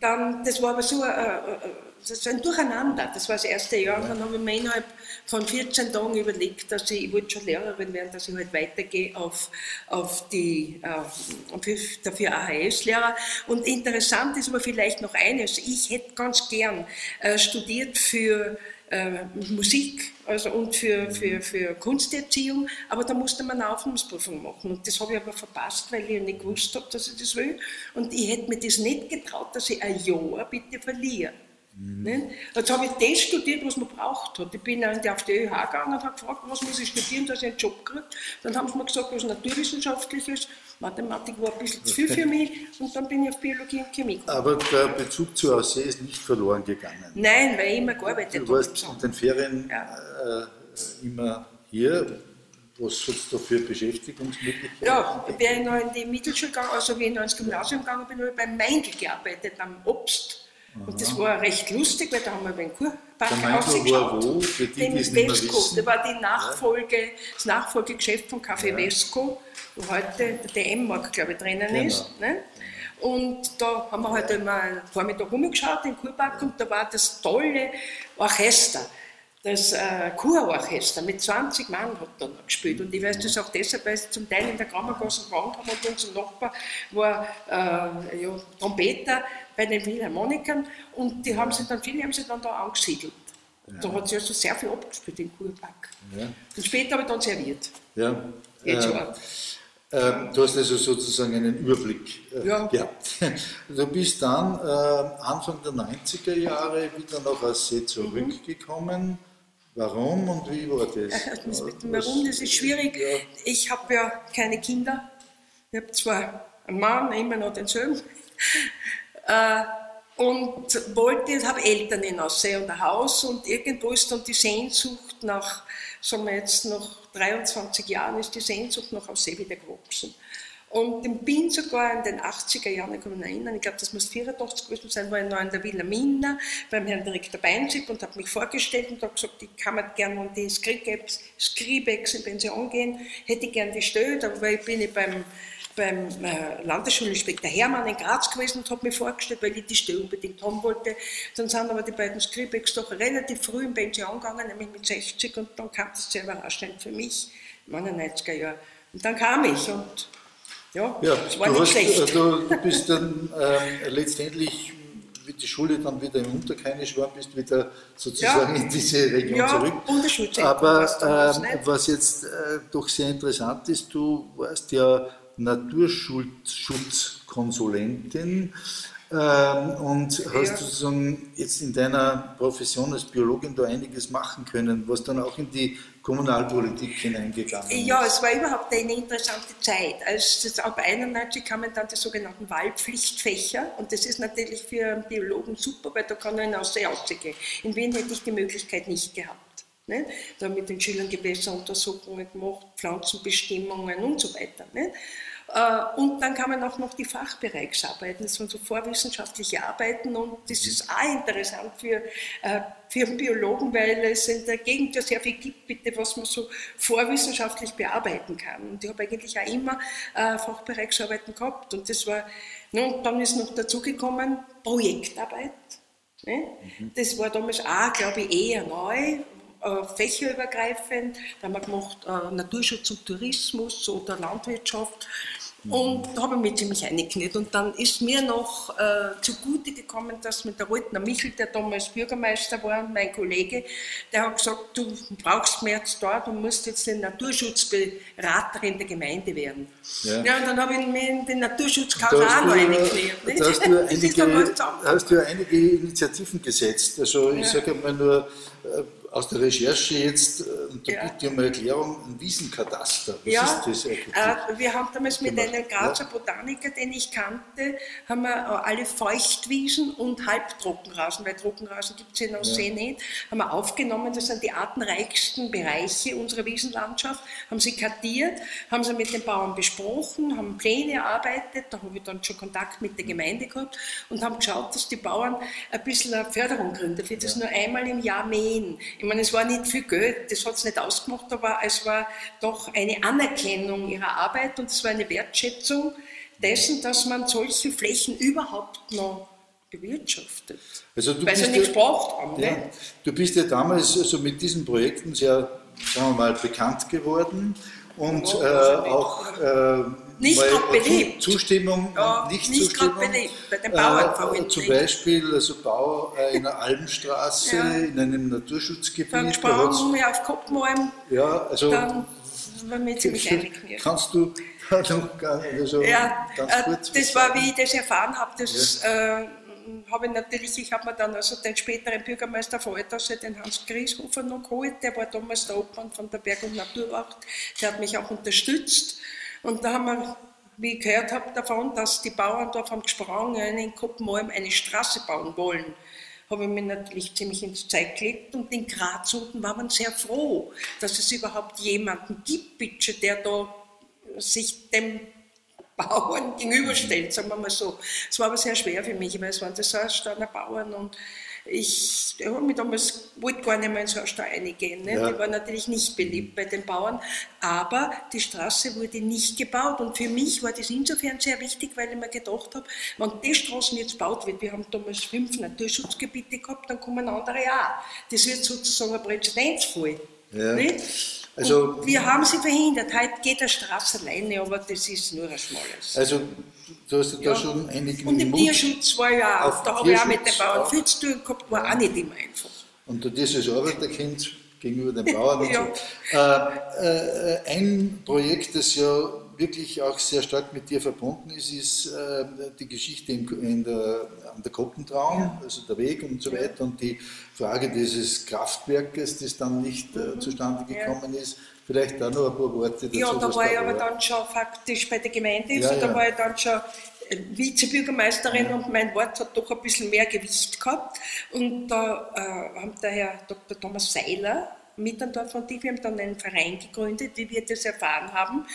dann, das war aber so, äh, äh das war ein Durcheinander. Das war das erste Jahr. Und dann habe ich mir innerhalb von 14 Tagen überlegt, dass ich, ich wollte schon Lehrerin werden, dass ich halt weitergehe auf, auf die, äh, dafür AHS-Lehrer. Und interessant ist aber vielleicht noch eines. Ich hätte ganz gern äh, studiert für äh, Musik also und für, für, für Kunsterziehung, aber da musste man eine Aufnahmeprüfung machen. Und das habe ich aber verpasst, weil ich nicht gewusst habe, dass ich das will. Und ich hätte mir das nicht getraut, dass ich ein Jahr bitte verliere. Mhm. Jetzt habe ich das studiert, was man braucht hat. Ich bin auf die ÖH gegangen und habe gefragt, was muss ich studieren, dass ich einen Job kriege. Dann haben sie mir gesagt, was naturwissenschaftliches, Mathematik war ein bisschen zu viel für mich und dann bin ich auf Biologie und Chemie gekommen. Aber der Bezug zur Aussee ist nicht verloren gegangen. Nein, weil ich immer gearbeitet habe. Du warst in den Ferien ja. äh, immer hier. Was hat es da für Beschäftigungsmöglichkeiten? Ja, während ich noch in die Mittelschule gegangen, also wie ich noch ins Gymnasium gegangen bin, habe ich beim Meindl gearbeitet, am Obst. Und das war recht lustig, weil da haben wir beim Kurpark ausgeschaut. War wo? Für die, den die Vesco. Das war die Nachfolge, das Nachfolgegeschäft von Café ja. Vesco, wo heute der DM-Markt, glaube ich, drinnen genau. ist. Ne? Und da haben wir heute halt immer einen Vormittag rumgeschaut im Kurpark und da war das tolle Orchester. Das äh, Kurorchester mit 20 Mann hat dann gespielt. Und ich weiß das auch deshalb, weil sie zum Teil in der Kammergasse gewohnt haben und unser Nachbar war äh, ja, Trompeter bei den Philharmonikern und die haben sich dann, viele haben sich dann da angesiedelt. Ja. Da hat sich also sehr viel abgespielt in Kurpark. Ja. Und später habe ich dann serviert. Ja. Jetzt ähm, ähm, du hast also sozusagen einen Überblick äh, ja. gehabt. Du bist dann äh, Anfang der 90er Jahre wieder nach Assee zurückgekommen. Mhm. Warum und wie war das? das mit dem Warum, das ist schwierig. Ja. Ich habe ja keine Kinder. Ich habe zwar einen Mann, immer noch denselben. Äh, und wollte, habe Eltern in Aussee und ein Haus und irgendwo ist dann die Sehnsucht nach, sagen wir jetzt nach 23 Jahren, ist die Sehnsucht nach Aussee wieder gewachsen. Und ich bin sogar in den 80er Jahren, ich kann mich erinnern, ich glaube, das muss 84 gewesen sein, war ich noch in der Villa Minna beim Herrn Direktor Beinzip und habe mich vorgestellt und habe gesagt, ich kann mir gerne an die Skribex in Pension gehen, hätte ich gerne die Stelle, da ich bin ich beim beim äh, Landesschulinspektor Hermann in Graz gewesen und habe mich vorgestellt, weil ich die Stelle unbedingt haben wollte. Dann sind aber die beiden Skribex doch relativ früh in Pension gegangen, nämlich mit 60 und dann kam das sehr überraschend für mich, in meinen 90er Jahren. Und dann kam ich und ja, ja nicht hast, schlecht. Du, du bist dann ähm, letztendlich wie die Schule dann wieder im Unterkainisch war, bist wieder sozusagen ja. in diese Region ja, zurück. Aber äh, was jetzt äh, doch sehr interessant ist, du warst ja Naturschutzkonsulentin ähm, und ja. hast sozusagen jetzt in deiner Profession als Biologin da einiges machen können, was dann auch in die Kommunalpolitik hineingegangen ist. Ja, es war überhaupt eine interessante Zeit. Als ab 91 kamen dann die sogenannten Wahlpflichtfächer und das ist natürlich für einen Biologen super, weil da kann er hinaus rausgehen. In Wien hätte ich die Möglichkeit nicht gehabt. Ne? Da mit den Schülern Gewässeruntersuchungen gemacht, Pflanzenbestimmungen und so weiter. Ne? Äh, und dann kann man auch noch die Fachbereichsarbeiten, das sind so vorwissenschaftliche Arbeiten und das ist auch interessant für, äh, für einen Biologen, weil es in der Gegend ja sehr viel gibt, bitte, was man so vorwissenschaftlich bearbeiten kann. Und ich habe eigentlich auch immer äh, Fachbereichsarbeiten gehabt und das war, und dann ist noch dazugekommen Projektarbeit. Ne? Mhm. Das war damals auch, glaube ich, eher neu, fächerübergreifend. Da haben wir gemacht Naturschutz und Tourismus oder Landwirtschaft. Und da habe ich mich ziemlich eingekniet. Und dann ist mir noch äh, zugute gekommen, dass mit der Röthner Michel, der damals Bürgermeister war, mein Kollege, der hat gesagt, du brauchst mehr jetzt dort und musst jetzt eine Naturschutzberaterin der Gemeinde werden. Ja, ja und dann habe ich mich in den Naturschutzkauf auch noch eingekniet. Da hast du, einige, hast du einige Initiativen gesetzt. Also ich ja. sage mal nur, äh, aus der Recherche jetzt, und da ja. bitte um Erklärung, ein Wiesenkataster. Was ja, ist das eigentlich? Äh, wir haben damals mit einem Grazer ja. Botaniker, den ich kannte, haben wir alle Feuchtwiesen und Halbtrockenrasen, weil Trockenrasen gibt es in Aussee ja. nicht, haben wir aufgenommen, das sind die artenreichsten Bereiche unserer Wiesenlandschaft, haben sie kartiert, haben sie mit den Bauern besprochen, haben Pläne erarbeitet, da habe ich dann schon Kontakt mit der Gemeinde gehabt und haben geschaut, dass die Bauern ein bisschen eine Förderung kriegen, dafür das nur einmal im Jahr mähen. Ich meine, es war nicht viel Geld, das hat es nicht ausgemacht, aber es war doch eine Anerkennung ihrer Arbeit und es war eine Wertschätzung dessen, dass man solche Flächen überhaupt noch bewirtschaftet. Also du Weil sie nichts gebraucht haben. Ja, ne? Du bist ja damals also mit diesen Projekten sehr, sagen wir mal, bekannt geworden und oh, äh, auch äh, nicht gerade beliebt. Zustimmung, ja, nicht, nicht Zustimmung. beliebt, bei den Bauern äh, Zum Beispiel also Bau äh, in einer Almstraße, ja. in einem Naturschutzgebiet. Dann Sprachen wir auf Koppenalm. Ja, also dann waren wir ziemlich einig. Kannst du also ja, ganz äh, Das war, wie ich das erfahren habe, das ja. äh, habe ich natürlich, ich habe mir dann also den späteren Bürgermeister von Altasse, den Hans Grieshofer noch geholt, der war damals der Obmann von der Berg- und Naturwacht, der hat mich auch unterstützt und da haben wir, wie ich gehört habe davon, dass die Bauern da vom Gesprungen in Koppenalm eine Straße bauen wollen, habe ich mir natürlich ziemlich ins Zeug gelegt und in Graz unten war man sehr froh, dass es überhaupt jemanden gibt, bitte, der da sich dem Bauern gegenüberstellt, sagen wir mal so. Es war aber sehr schwer für mich, weil es waren das Saarstadter Bauern und ich habe mich damals, wollte gar nicht mehr in so eine Stau reingehen. Ne? Ja. Die war natürlich nicht beliebt bei den Bauern, aber die Straße wurde nicht gebaut. Und für mich war das insofern sehr wichtig, weil ich mir gedacht habe, wenn die Straßen jetzt gebaut wird, wir haben damals fünf Naturschutzgebiete gehabt, dann kommen andere auch. Das wird sozusagen ein Präzedenzfall. Ja. Nicht? Also, wir haben sie verhindert. Heute geht der Straße alleine, aber das ist nur ein schmales. Also du hast ja, da schon einige Und im Mut Tierschutz war ja auch, da habe ich auch mit den Bauern viel zu tun gehabt, war auch nicht immer einfach. Und du als Arbeiterkind gegenüber den Bauern und ja. so. Äh, äh, ein Projekt, das ja wirklich auch sehr stark mit dir verbunden ist, ist äh, die Geschichte in, in der, an der Koppentraum, ja. also der Weg und so weiter und die Frage dieses Kraftwerkes, das dann nicht äh, mhm. zustande gekommen ja. ist. Vielleicht da noch ein paar Worte dazu. Ja, da war ich aber dann schon faktisch bei der Gemeinde, ja, also da war ich dann schon äh, Vizebürgermeisterin und mein Wort hat doch ein bisschen mehr Gewicht gehabt. Und da äh, haben der Herr Dr. Thomas Seiler, Mittendorf und ich, wir haben dann einen Verein gegründet, wie wir das erfahren haben,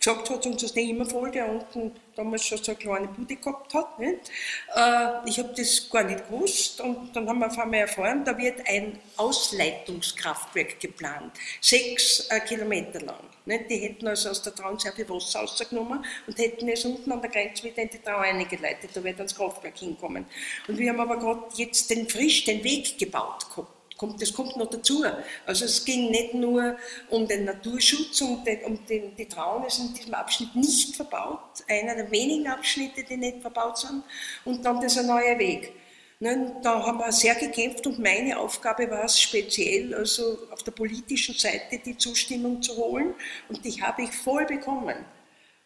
gesagt hat uns das nicht immer voll, der unten damals schon so eine kleine Bude gehabt hat. Nicht? Äh, ich habe das gar nicht gewusst und dann haben wir auf einmal erfahren, da wird ein Ausleitungskraftwerk geplant, sechs äh, Kilometer lang. Nicht? Die hätten also aus der Traun sehr viel Wasser rausgenommen und hätten es unten an der Grenze wieder in die Traun eingeleitet, da wird dann das Kraftwerk hinkommen. Und wir haben aber gerade jetzt den frisch den Weg gebaut gehabt kommt, das kommt noch dazu. Also es ging nicht nur um den Naturschutz, um, den, um den, die Traun ist in diesem Abschnitt nicht verbaut, einer der wenigen Abschnitte, die nicht verbaut sind, und dann dieser neue Weg. Ne, da haben wir sehr gekämpft und meine Aufgabe war es speziell, also auf der politischen Seite die Zustimmung zu holen und die habe ich voll bekommen.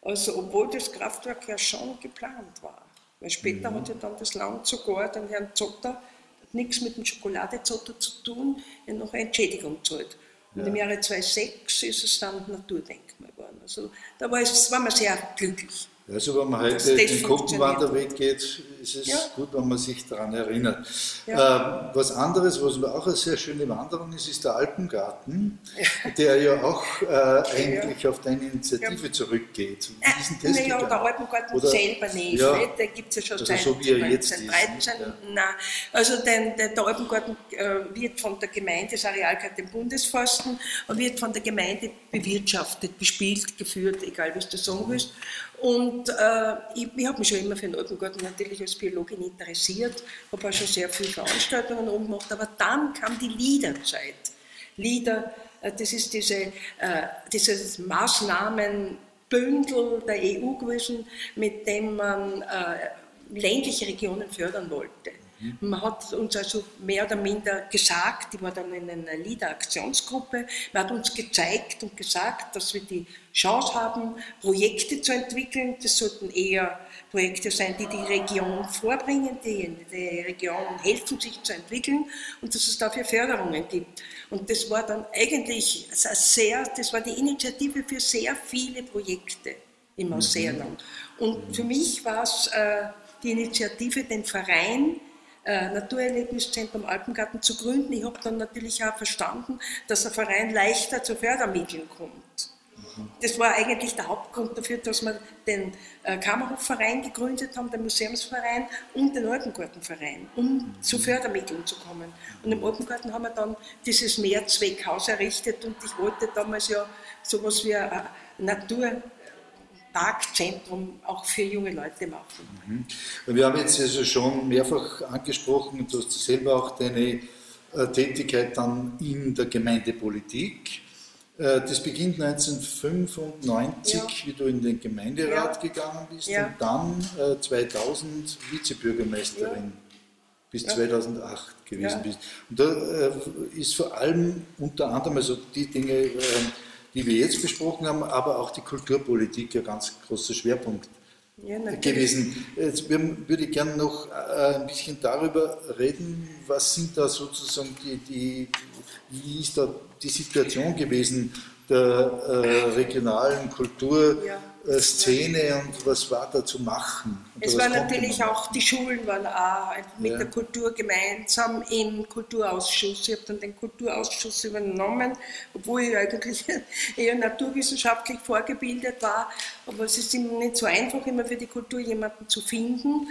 Also obwohl das Kraftwerk ja schon geplant war. Weil später mhm. hat ja dann das Land sogar den Herrn Zotter nichts mit dem Schokoladezotter zu tun, ja noch eine Entschädigung zahlt. Und ja. im Jahre 2006 ist es dann Naturdenkmal geworden. Also da war, es, war man sehr glücklich. Also wenn man heute den Koppenwanderweg geht, ist es ja. gut, wenn man sich daran erinnert. Ja. Äh, was anderes, was auch eine sehr schöne Wanderung ist, ist der Alpengarten, ja. der ja auch äh, eigentlich auf deine Initiative zurückgeht. Wie ist denn das naja, der Alpengarten Oder, selber nicht. Ja, ne? Der gibt es ja schon also seit so wie er jetzt 1913. Ist, Nein, also den, der, der Alpengarten äh, wird von der Gemeinde, das Areal gehört dem Bundesforsten, und wird von der Gemeinde bewirtschaftet, bespielt, geführt, egal wie du das sagen willst. Und äh, ich, ich habe mich schon immer für den Alpengarten natürlich als Biologin interessiert, habe auch schon sehr viele Veranstaltungen oben gemacht, aber dann kam die Liederzeit. Lieder, äh, das ist diese, äh, dieses Maßnahmenbündel der EU gewesen, mit dem man äh, ländliche Regionen fördern wollte. Mhm. Man hat uns also mehr oder minder gesagt, ich war dann in einer Liederaktionsgruppe, man hat uns gezeigt und gesagt, dass wir die Chance haben, Projekte zu entwickeln. Das sollten eher Projekte sein, die die Region vorbringen, die die Region helfen, sich zu entwickeln und dass es dafür Förderungen gibt. Und das war dann eigentlich sehr, das war die Initiative für sehr viele Projekte im mhm. Ausseerland. Und für mich war es äh, die Initiative, den Verein äh, Naturerlebniszentrum Alpengarten zu gründen. Ich habe dann natürlich auch verstanden, dass ein Verein leichter zu Fördermitteln kommt. Das war eigentlich der Hauptgrund dafür, dass wir den äh, Kammerhofverein gegründet haben, den Museumsverein und den Alpengartenverein, um zu Fördermitteln zu kommen. Und im Alpengarten haben wir dann dieses Mehrzweckhaus errichtet und ich wollte damals ja sowas wie ein Natur Parkzentrum auch für junge Leute machen. Mhm. Wir haben jetzt also schon mehrfach angesprochen, du hast selber auch deine äh, Tätigkeit dann in der Gemeindepolitik. Äh, das beginnt 1995, ja. wie du in den Gemeinderat ja. gegangen bist ja. und dann 2000 äh, Vizebürgermeisterin bis 2008 gewesen bist. Und da ist vor allem unter anderem, also die Dinge, ähm, die wir jetzt besprochen haben, aber auch die Kulturpolitik ein ganz großer Schwerpunkt ja, gewesen. Jetzt würde ich gerne noch äh, ein bisschen darüber reden, was sind da sozusagen die, die wie ist da die Situation gewesen der äh, regionalen Kulturszene ja. Und was war da zu machen? Es war natürlich auch, die Schulen waren auch mit ja. der Kultur gemeinsam im Kulturausschuss. Ich habe dann den Kulturausschuss übernommen, obwohl ich eigentlich eher naturwissenschaftlich vorgebildet war. Aber es ist immer nicht so einfach, immer für die Kultur jemanden zu finden.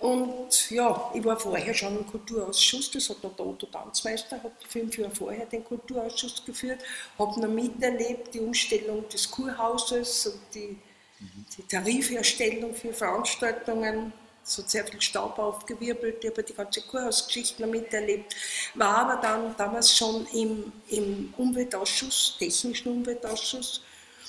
Und ja, ich war vorher schon im Kulturausschuss, das hat noch der Otto Tanzmeister, hat fünf Jahre vorher den Kulturausschuss geführt, habe noch miterlebt die Umstellung des Kurhauses und die, die Tariferstellung für Veranstaltungen. Es hat sehr viel Staub aufgewirbelt, ich habe die ganze Kurhausgeschichte noch miterlebt, war aber dann damals schon im, im Umweltausschuss, technischen Umweltausschuss.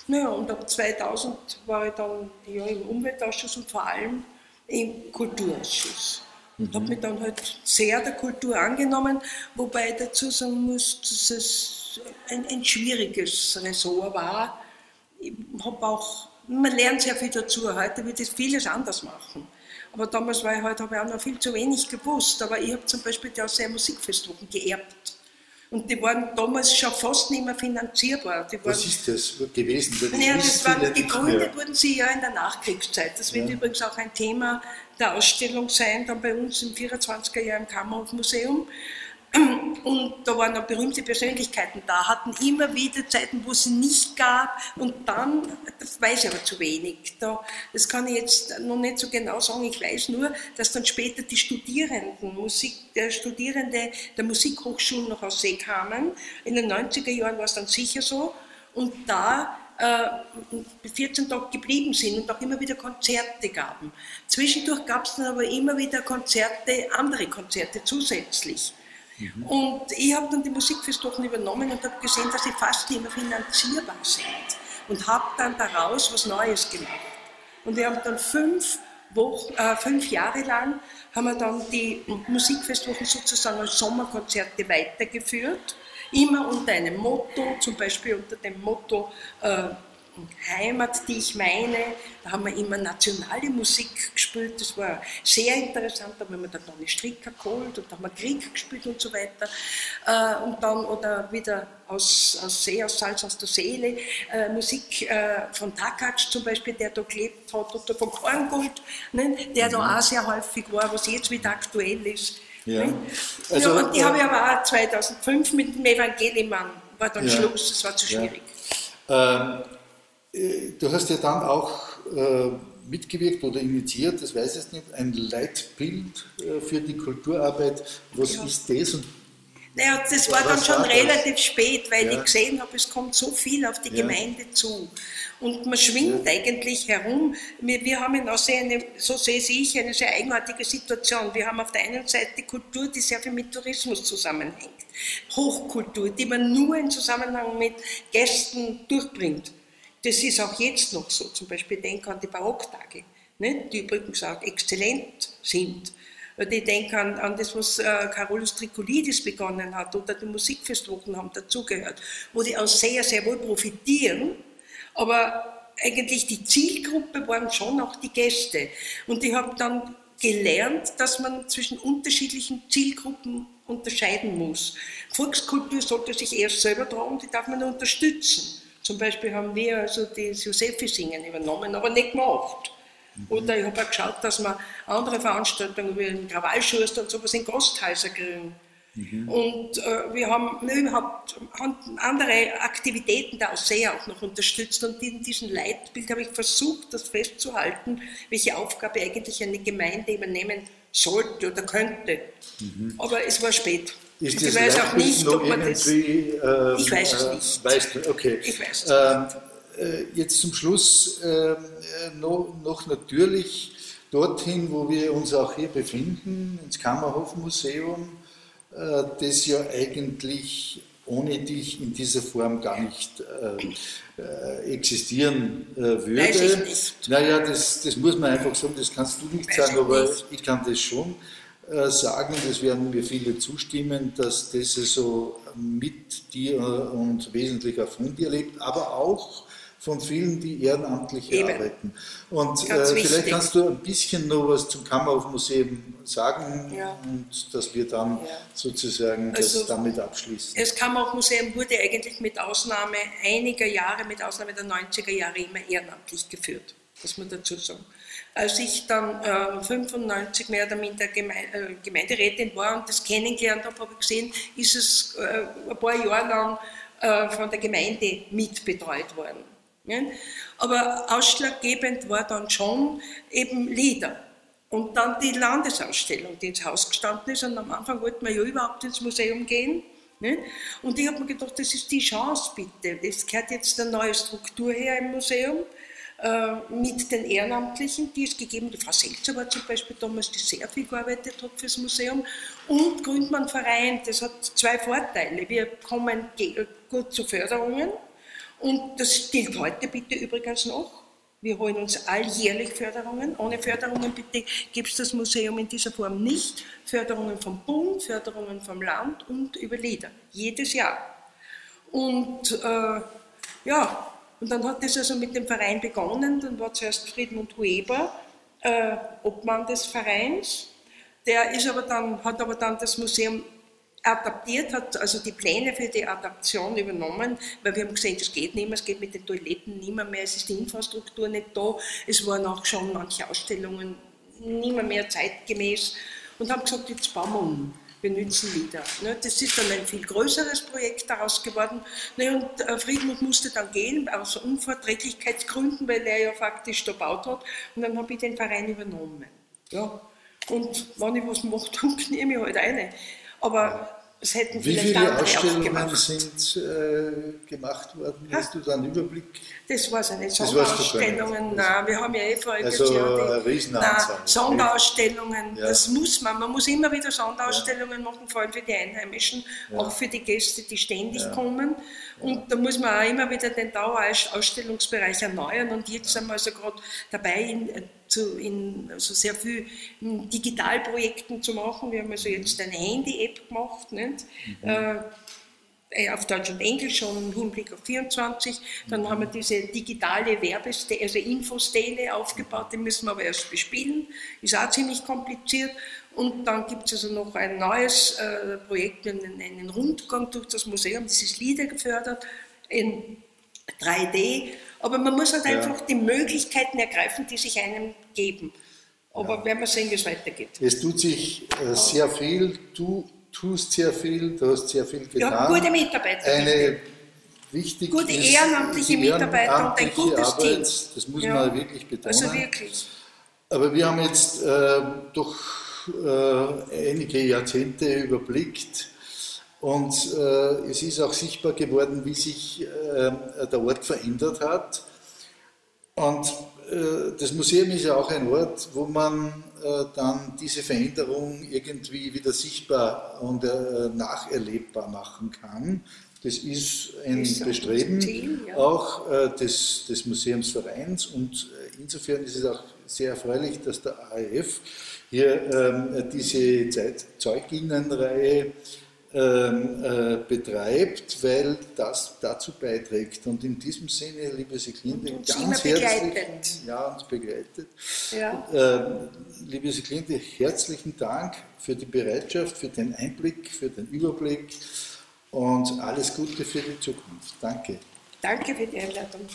Naja, und ab 2000 war ich dann ja, im Umweltausschuss und vor allem im Kulturausschuss. Mhm. Habe mich dann halt sehr der Kultur angenommen, wobei ich dazu sagen muss, dass es ein, ein schwieriges Ressort war. Ich habe auch, man lernt sehr viel dazu. Heute wird es vieles anders machen. Aber damals war ich halt, habe ich auch noch viel zu wenig gewusst. Aber ich habe zum Beispiel die Ausseher Musikfestwochen geerbt. Und die waren damals schon fast nicht mehr finanzierbar. Was ist das gewesen? Das ja, das waren, gegründet wurden sie ja in der Nachkriegszeit. Das wird ja. übrigens auch ein Thema der Ausstellung sein, dann bei uns im 24er Jahr im Kammerhofmuseum. Und da waren auch berühmte Persönlichkeiten da, hatten immer wieder Zeiten, wo es nicht gab. Und dann, das weiß ich aber zu wenig, da, das kann ich jetzt noch nicht so genau sagen. Ich weiß nur, dass dann später die14 Musik, der Studierende der Musikhochschulen noch aus See kamen. In den 90er Jahren war es dann sicher so. Und da äh, 14 Tage geblieben sind und auch immer wieder Konzerte gaben. Zwischendurch gab es dann aber immer wieder Konzerte, andere Konzerte zusätzlich. Mhm. Und ich habe dann die Musikfestwochen übernommen und habe gesehen, dass sie fast mehr finanzierbar sind. Und habe dann daraus was Neues gemacht. Und wir haben dann fünf, Wochen, äh, fünf Jahre lang haben wir dann die Musikfestwochen sozusagen als Sommerkonzerte weitergeführt. Immer unter einem Motto, zum Beispiel unter dem Motto äh, Heimat, die ich meine. Da haben wir immer nationale Musik gespielt, das war sehr interessant. Da haben wir dann eine Stricker geholt und da haben wir Krieg gespielt und so weiter. Äh, und dann, oder wieder aus, aus See, aus Salz, aus der Seele, äh, Musik äh, von Takac zum Beispiel, der da gelebt hat, oder von Korngold, ne, der mhm. da auch sehr häufig war, was jetzt wieder aktuell ist. Ja. Ne? Also, ja, und die habe ich aber auch 2005 mit dem Evangelimann, war dann ja. Schluss, das war zu schwierig. Ja. Ähm, äh, du hast ja dann auch äh, mitgewirkt oder initiiert, das weiß ich nicht, ein Leitbild äh, für die Kulturarbeit. Was ja. ist das und naja, das war dann schon relativ spät, weil ja. ich gesehen habe, es kommt so viel auf die ja. Gemeinde zu. Und man schwingt ja. eigentlich herum. Wir, wir haben in Aussee eine, so sehe ich, eine sehr eigenartige Situation. Wir haben auf der einen Seite Kultur, die sehr viel mit Tourismus zusammenhängt. Hochkultur, die man nur in Zusammenhang mit Gästen durchbringt. Das ist auch jetzt noch so. Zum Beispiel denke an die Barocktage, ne, die übrigens auch exzellent sind. Ich denke an, an das, was äh, Carolus Tricolidis begonnen hat oder die Musikfestwochen haben dazugehört, wo die auch sehr, sehr wohl profitieren, aber eigentlich die Zielgruppe waren schon auch die Gäste. Und ich habe dann gelernt, dass man zwischen unterschiedlichen Zielgruppen unterscheiden muss. Volkskultur sollte sich erst selber trauen, die darf man unterstützen. Zum Beispiel haben wir also das Josephi-Singen übernommen, aber nicht gemacht. Mhm. Oder ich habe auch geschaut, dass wir andere Veranstaltungen wie den Krawallschuster und sowas in Gasthäuser kriegen. Mhm. Und äh, wir haben überhaupt andere Aktivitäten da auch sehr auch noch unterstützt und in diesem Leitbild habe ich versucht, das festzuhalten, welche Aufgabe eigentlich eine Gemeinde übernehmen sollte oder könnte. Mhm. Aber es war spät. Ist ich weiß auch nicht, ob man das. Ähm, ich weiß es äh, nicht. Weißt du, okay. Ich weiß es ähm, äh, jetzt zum Schluss äh, noch, noch, natürlich dorthin, wo wir uns auch hier befinden, ins Kammerhofmuseum, äh, das ja eigentlich ohne dich in dieser Form gar nicht äh, äh, existieren äh, würde. Weiß ich nicht. Naja, das, das muss man einfach sagen, das kannst du nicht Weiß sagen, aber nicht. ich kann das schon äh, sagen, das werden mir viele zustimmen, dass das so mit dir und wesentlich auch von dir lebt, aber auch von vielen, die ehrenamtlich Eben. arbeiten. Und äh, vielleicht kannst du ein bisschen noch was zum Kammerhofmuseum sagen ja. und dass wir dann ja. sozusagen also, das damit abschließen. Das Kammerhofmuseum wurde eigentlich mit Ausnahme einiger Jahre, mit Ausnahme der 90er Jahre immer ehrenamtlich geführt, muss man dazu sagen. Als ich dann äh, 95 mehr oder minder Geme äh, Gemeinderätin war und das kennengelernt habe, habe ich gesehen, ist es äh, ein paar Jahre lang äh, von der Gemeinde mitbetreut worden. Aber ausschlaggebend war dann schon eben Lieder. Und dann die Landesausstellung, die ins Haus gestanden ist. Und am Anfang wollten wir ja überhaupt ins Museum gehen. Und ich habe mir gedacht, das ist die Chance bitte. Es gehört jetzt eine neue Struktur her im Museum äh, mit den Ehrenamtlichen, die es gegeben hat. Die Frau Selzer war zum Beispiel damals, die sehr viel gearbeitet hat fürs Museum. Und Gründmann Verein, das hat zwei Vorteile. Wir kommen gut zu Förderungen und das gilt heute bitte übrigens noch. Wir holen uns alljährlich Förderungen. Ohne Förderungen bitte gibt es das Museum in dieser Form nicht. Förderungen vom Bund, Förderungen vom Land und über Lieder. Jedes Jahr. Und äh, ja, und dann hat das also mit dem Verein begonnen. Dann war zuerst Friedmund Hueber, äh, Obmann des Vereins. Der ist aber dann, hat aber dann das Museum adaptiert hat, also die Pläne für die Adaption übernommen, weil wir haben gesehen, das geht nicht mehr, es geht mit den Toiletten nicht mehr, mehr es ist die Infrastruktur nicht da, es waren auch schon manche Ausstellungen nicht mehr, mehr zeitgemäß und haben gesagt, jetzt bauen wir um, wir nützen wieder. Ne, das ist dann ein viel größeres Projekt daraus geworden und äh, Friedmund musste dann gehen, aus Unverträglichkeitsgründen, weil er ja faktisch da gebaut hat und dann habe ich den Verein übernommen. Ja. Und wenn ich was mache, dann nehme ich halt eine. Aber es hätten Wie viele Ausstellungen sind äh, gemacht worden? Hast du da einen Überblick? Das war es nicht. Sonderausstellungen, nein, wir haben ja eh voriges also Jahr die nein, Sonderausstellungen, ja. das muss man. Man muss immer wieder Sonderausstellungen ja. machen, vor allem für die Einheimischen, ja. auch für die Gäste, die ständig kommen. Und da muss man auch immer wieder den Dauerausstellungsbereich erneuern. Und jetzt sind wir also gerade dabei, in, zu, in also sehr viel Digitalprojekten zu machen. Wir haben also jetzt eine Handy-App gemacht, nicht? Mhm. Äh, auf Deutsch und Englisch schon im Hinblick auf 24. Dann mhm. haben wir diese digitale Werbestelle, also Infostele aufgebaut, die müssen wir aber erst bespielen. Ist auch ziemlich kompliziert. Und dann gibt es also noch ein neues äh, Projekt, einen, einen Rundgang durch das Museum, das ist Lieder gefördert in 3D aber man muss halt ja. einfach die Möglichkeiten ergreifen, die sich einem geben. Aber ja. werden wir sehen, wie es weitergeht. Es tut sich äh, sehr viel, du tust sehr viel, du hast sehr viel getan. Ja, gute Mitarbeiter. Eine wichtige gute ehrenamtliche Mitarbeiter und ein gutes Team. Das muss ja. man wirklich betonen. Also wirklich. Aber wir haben jetzt äh, doch äh, einige Jahrzehnte überblickt und äh, es ist auch sichtbar geworden, wie sich äh, der Ort verändert hat. Und äh, das Museum ist ja auch ein Ort, wo man äh, dann diese Veränderung irgendwie wieder sichtbar und äh, nacherlebbar machen kann. Das ist ein Bestreben Ziel, ja. auch äh, des, des Museumsvereins und insofern ist es auch sehr erfreulich, dass der AEF hier ähm, diese Zeitzeuginnenreihe ähm, äh, betreibt, weil das dazu beiträgt. Und in diesem Sinne, liebe Siglinde, ganz herzlich ja, uns begleitet. Ja. Äh, liebe Siglinde, herzlichen Dank für die Bereitschaft, für den Einblick, für den Überblick und alles Gute für die Zukunft. Danke. Danke für die Einladung.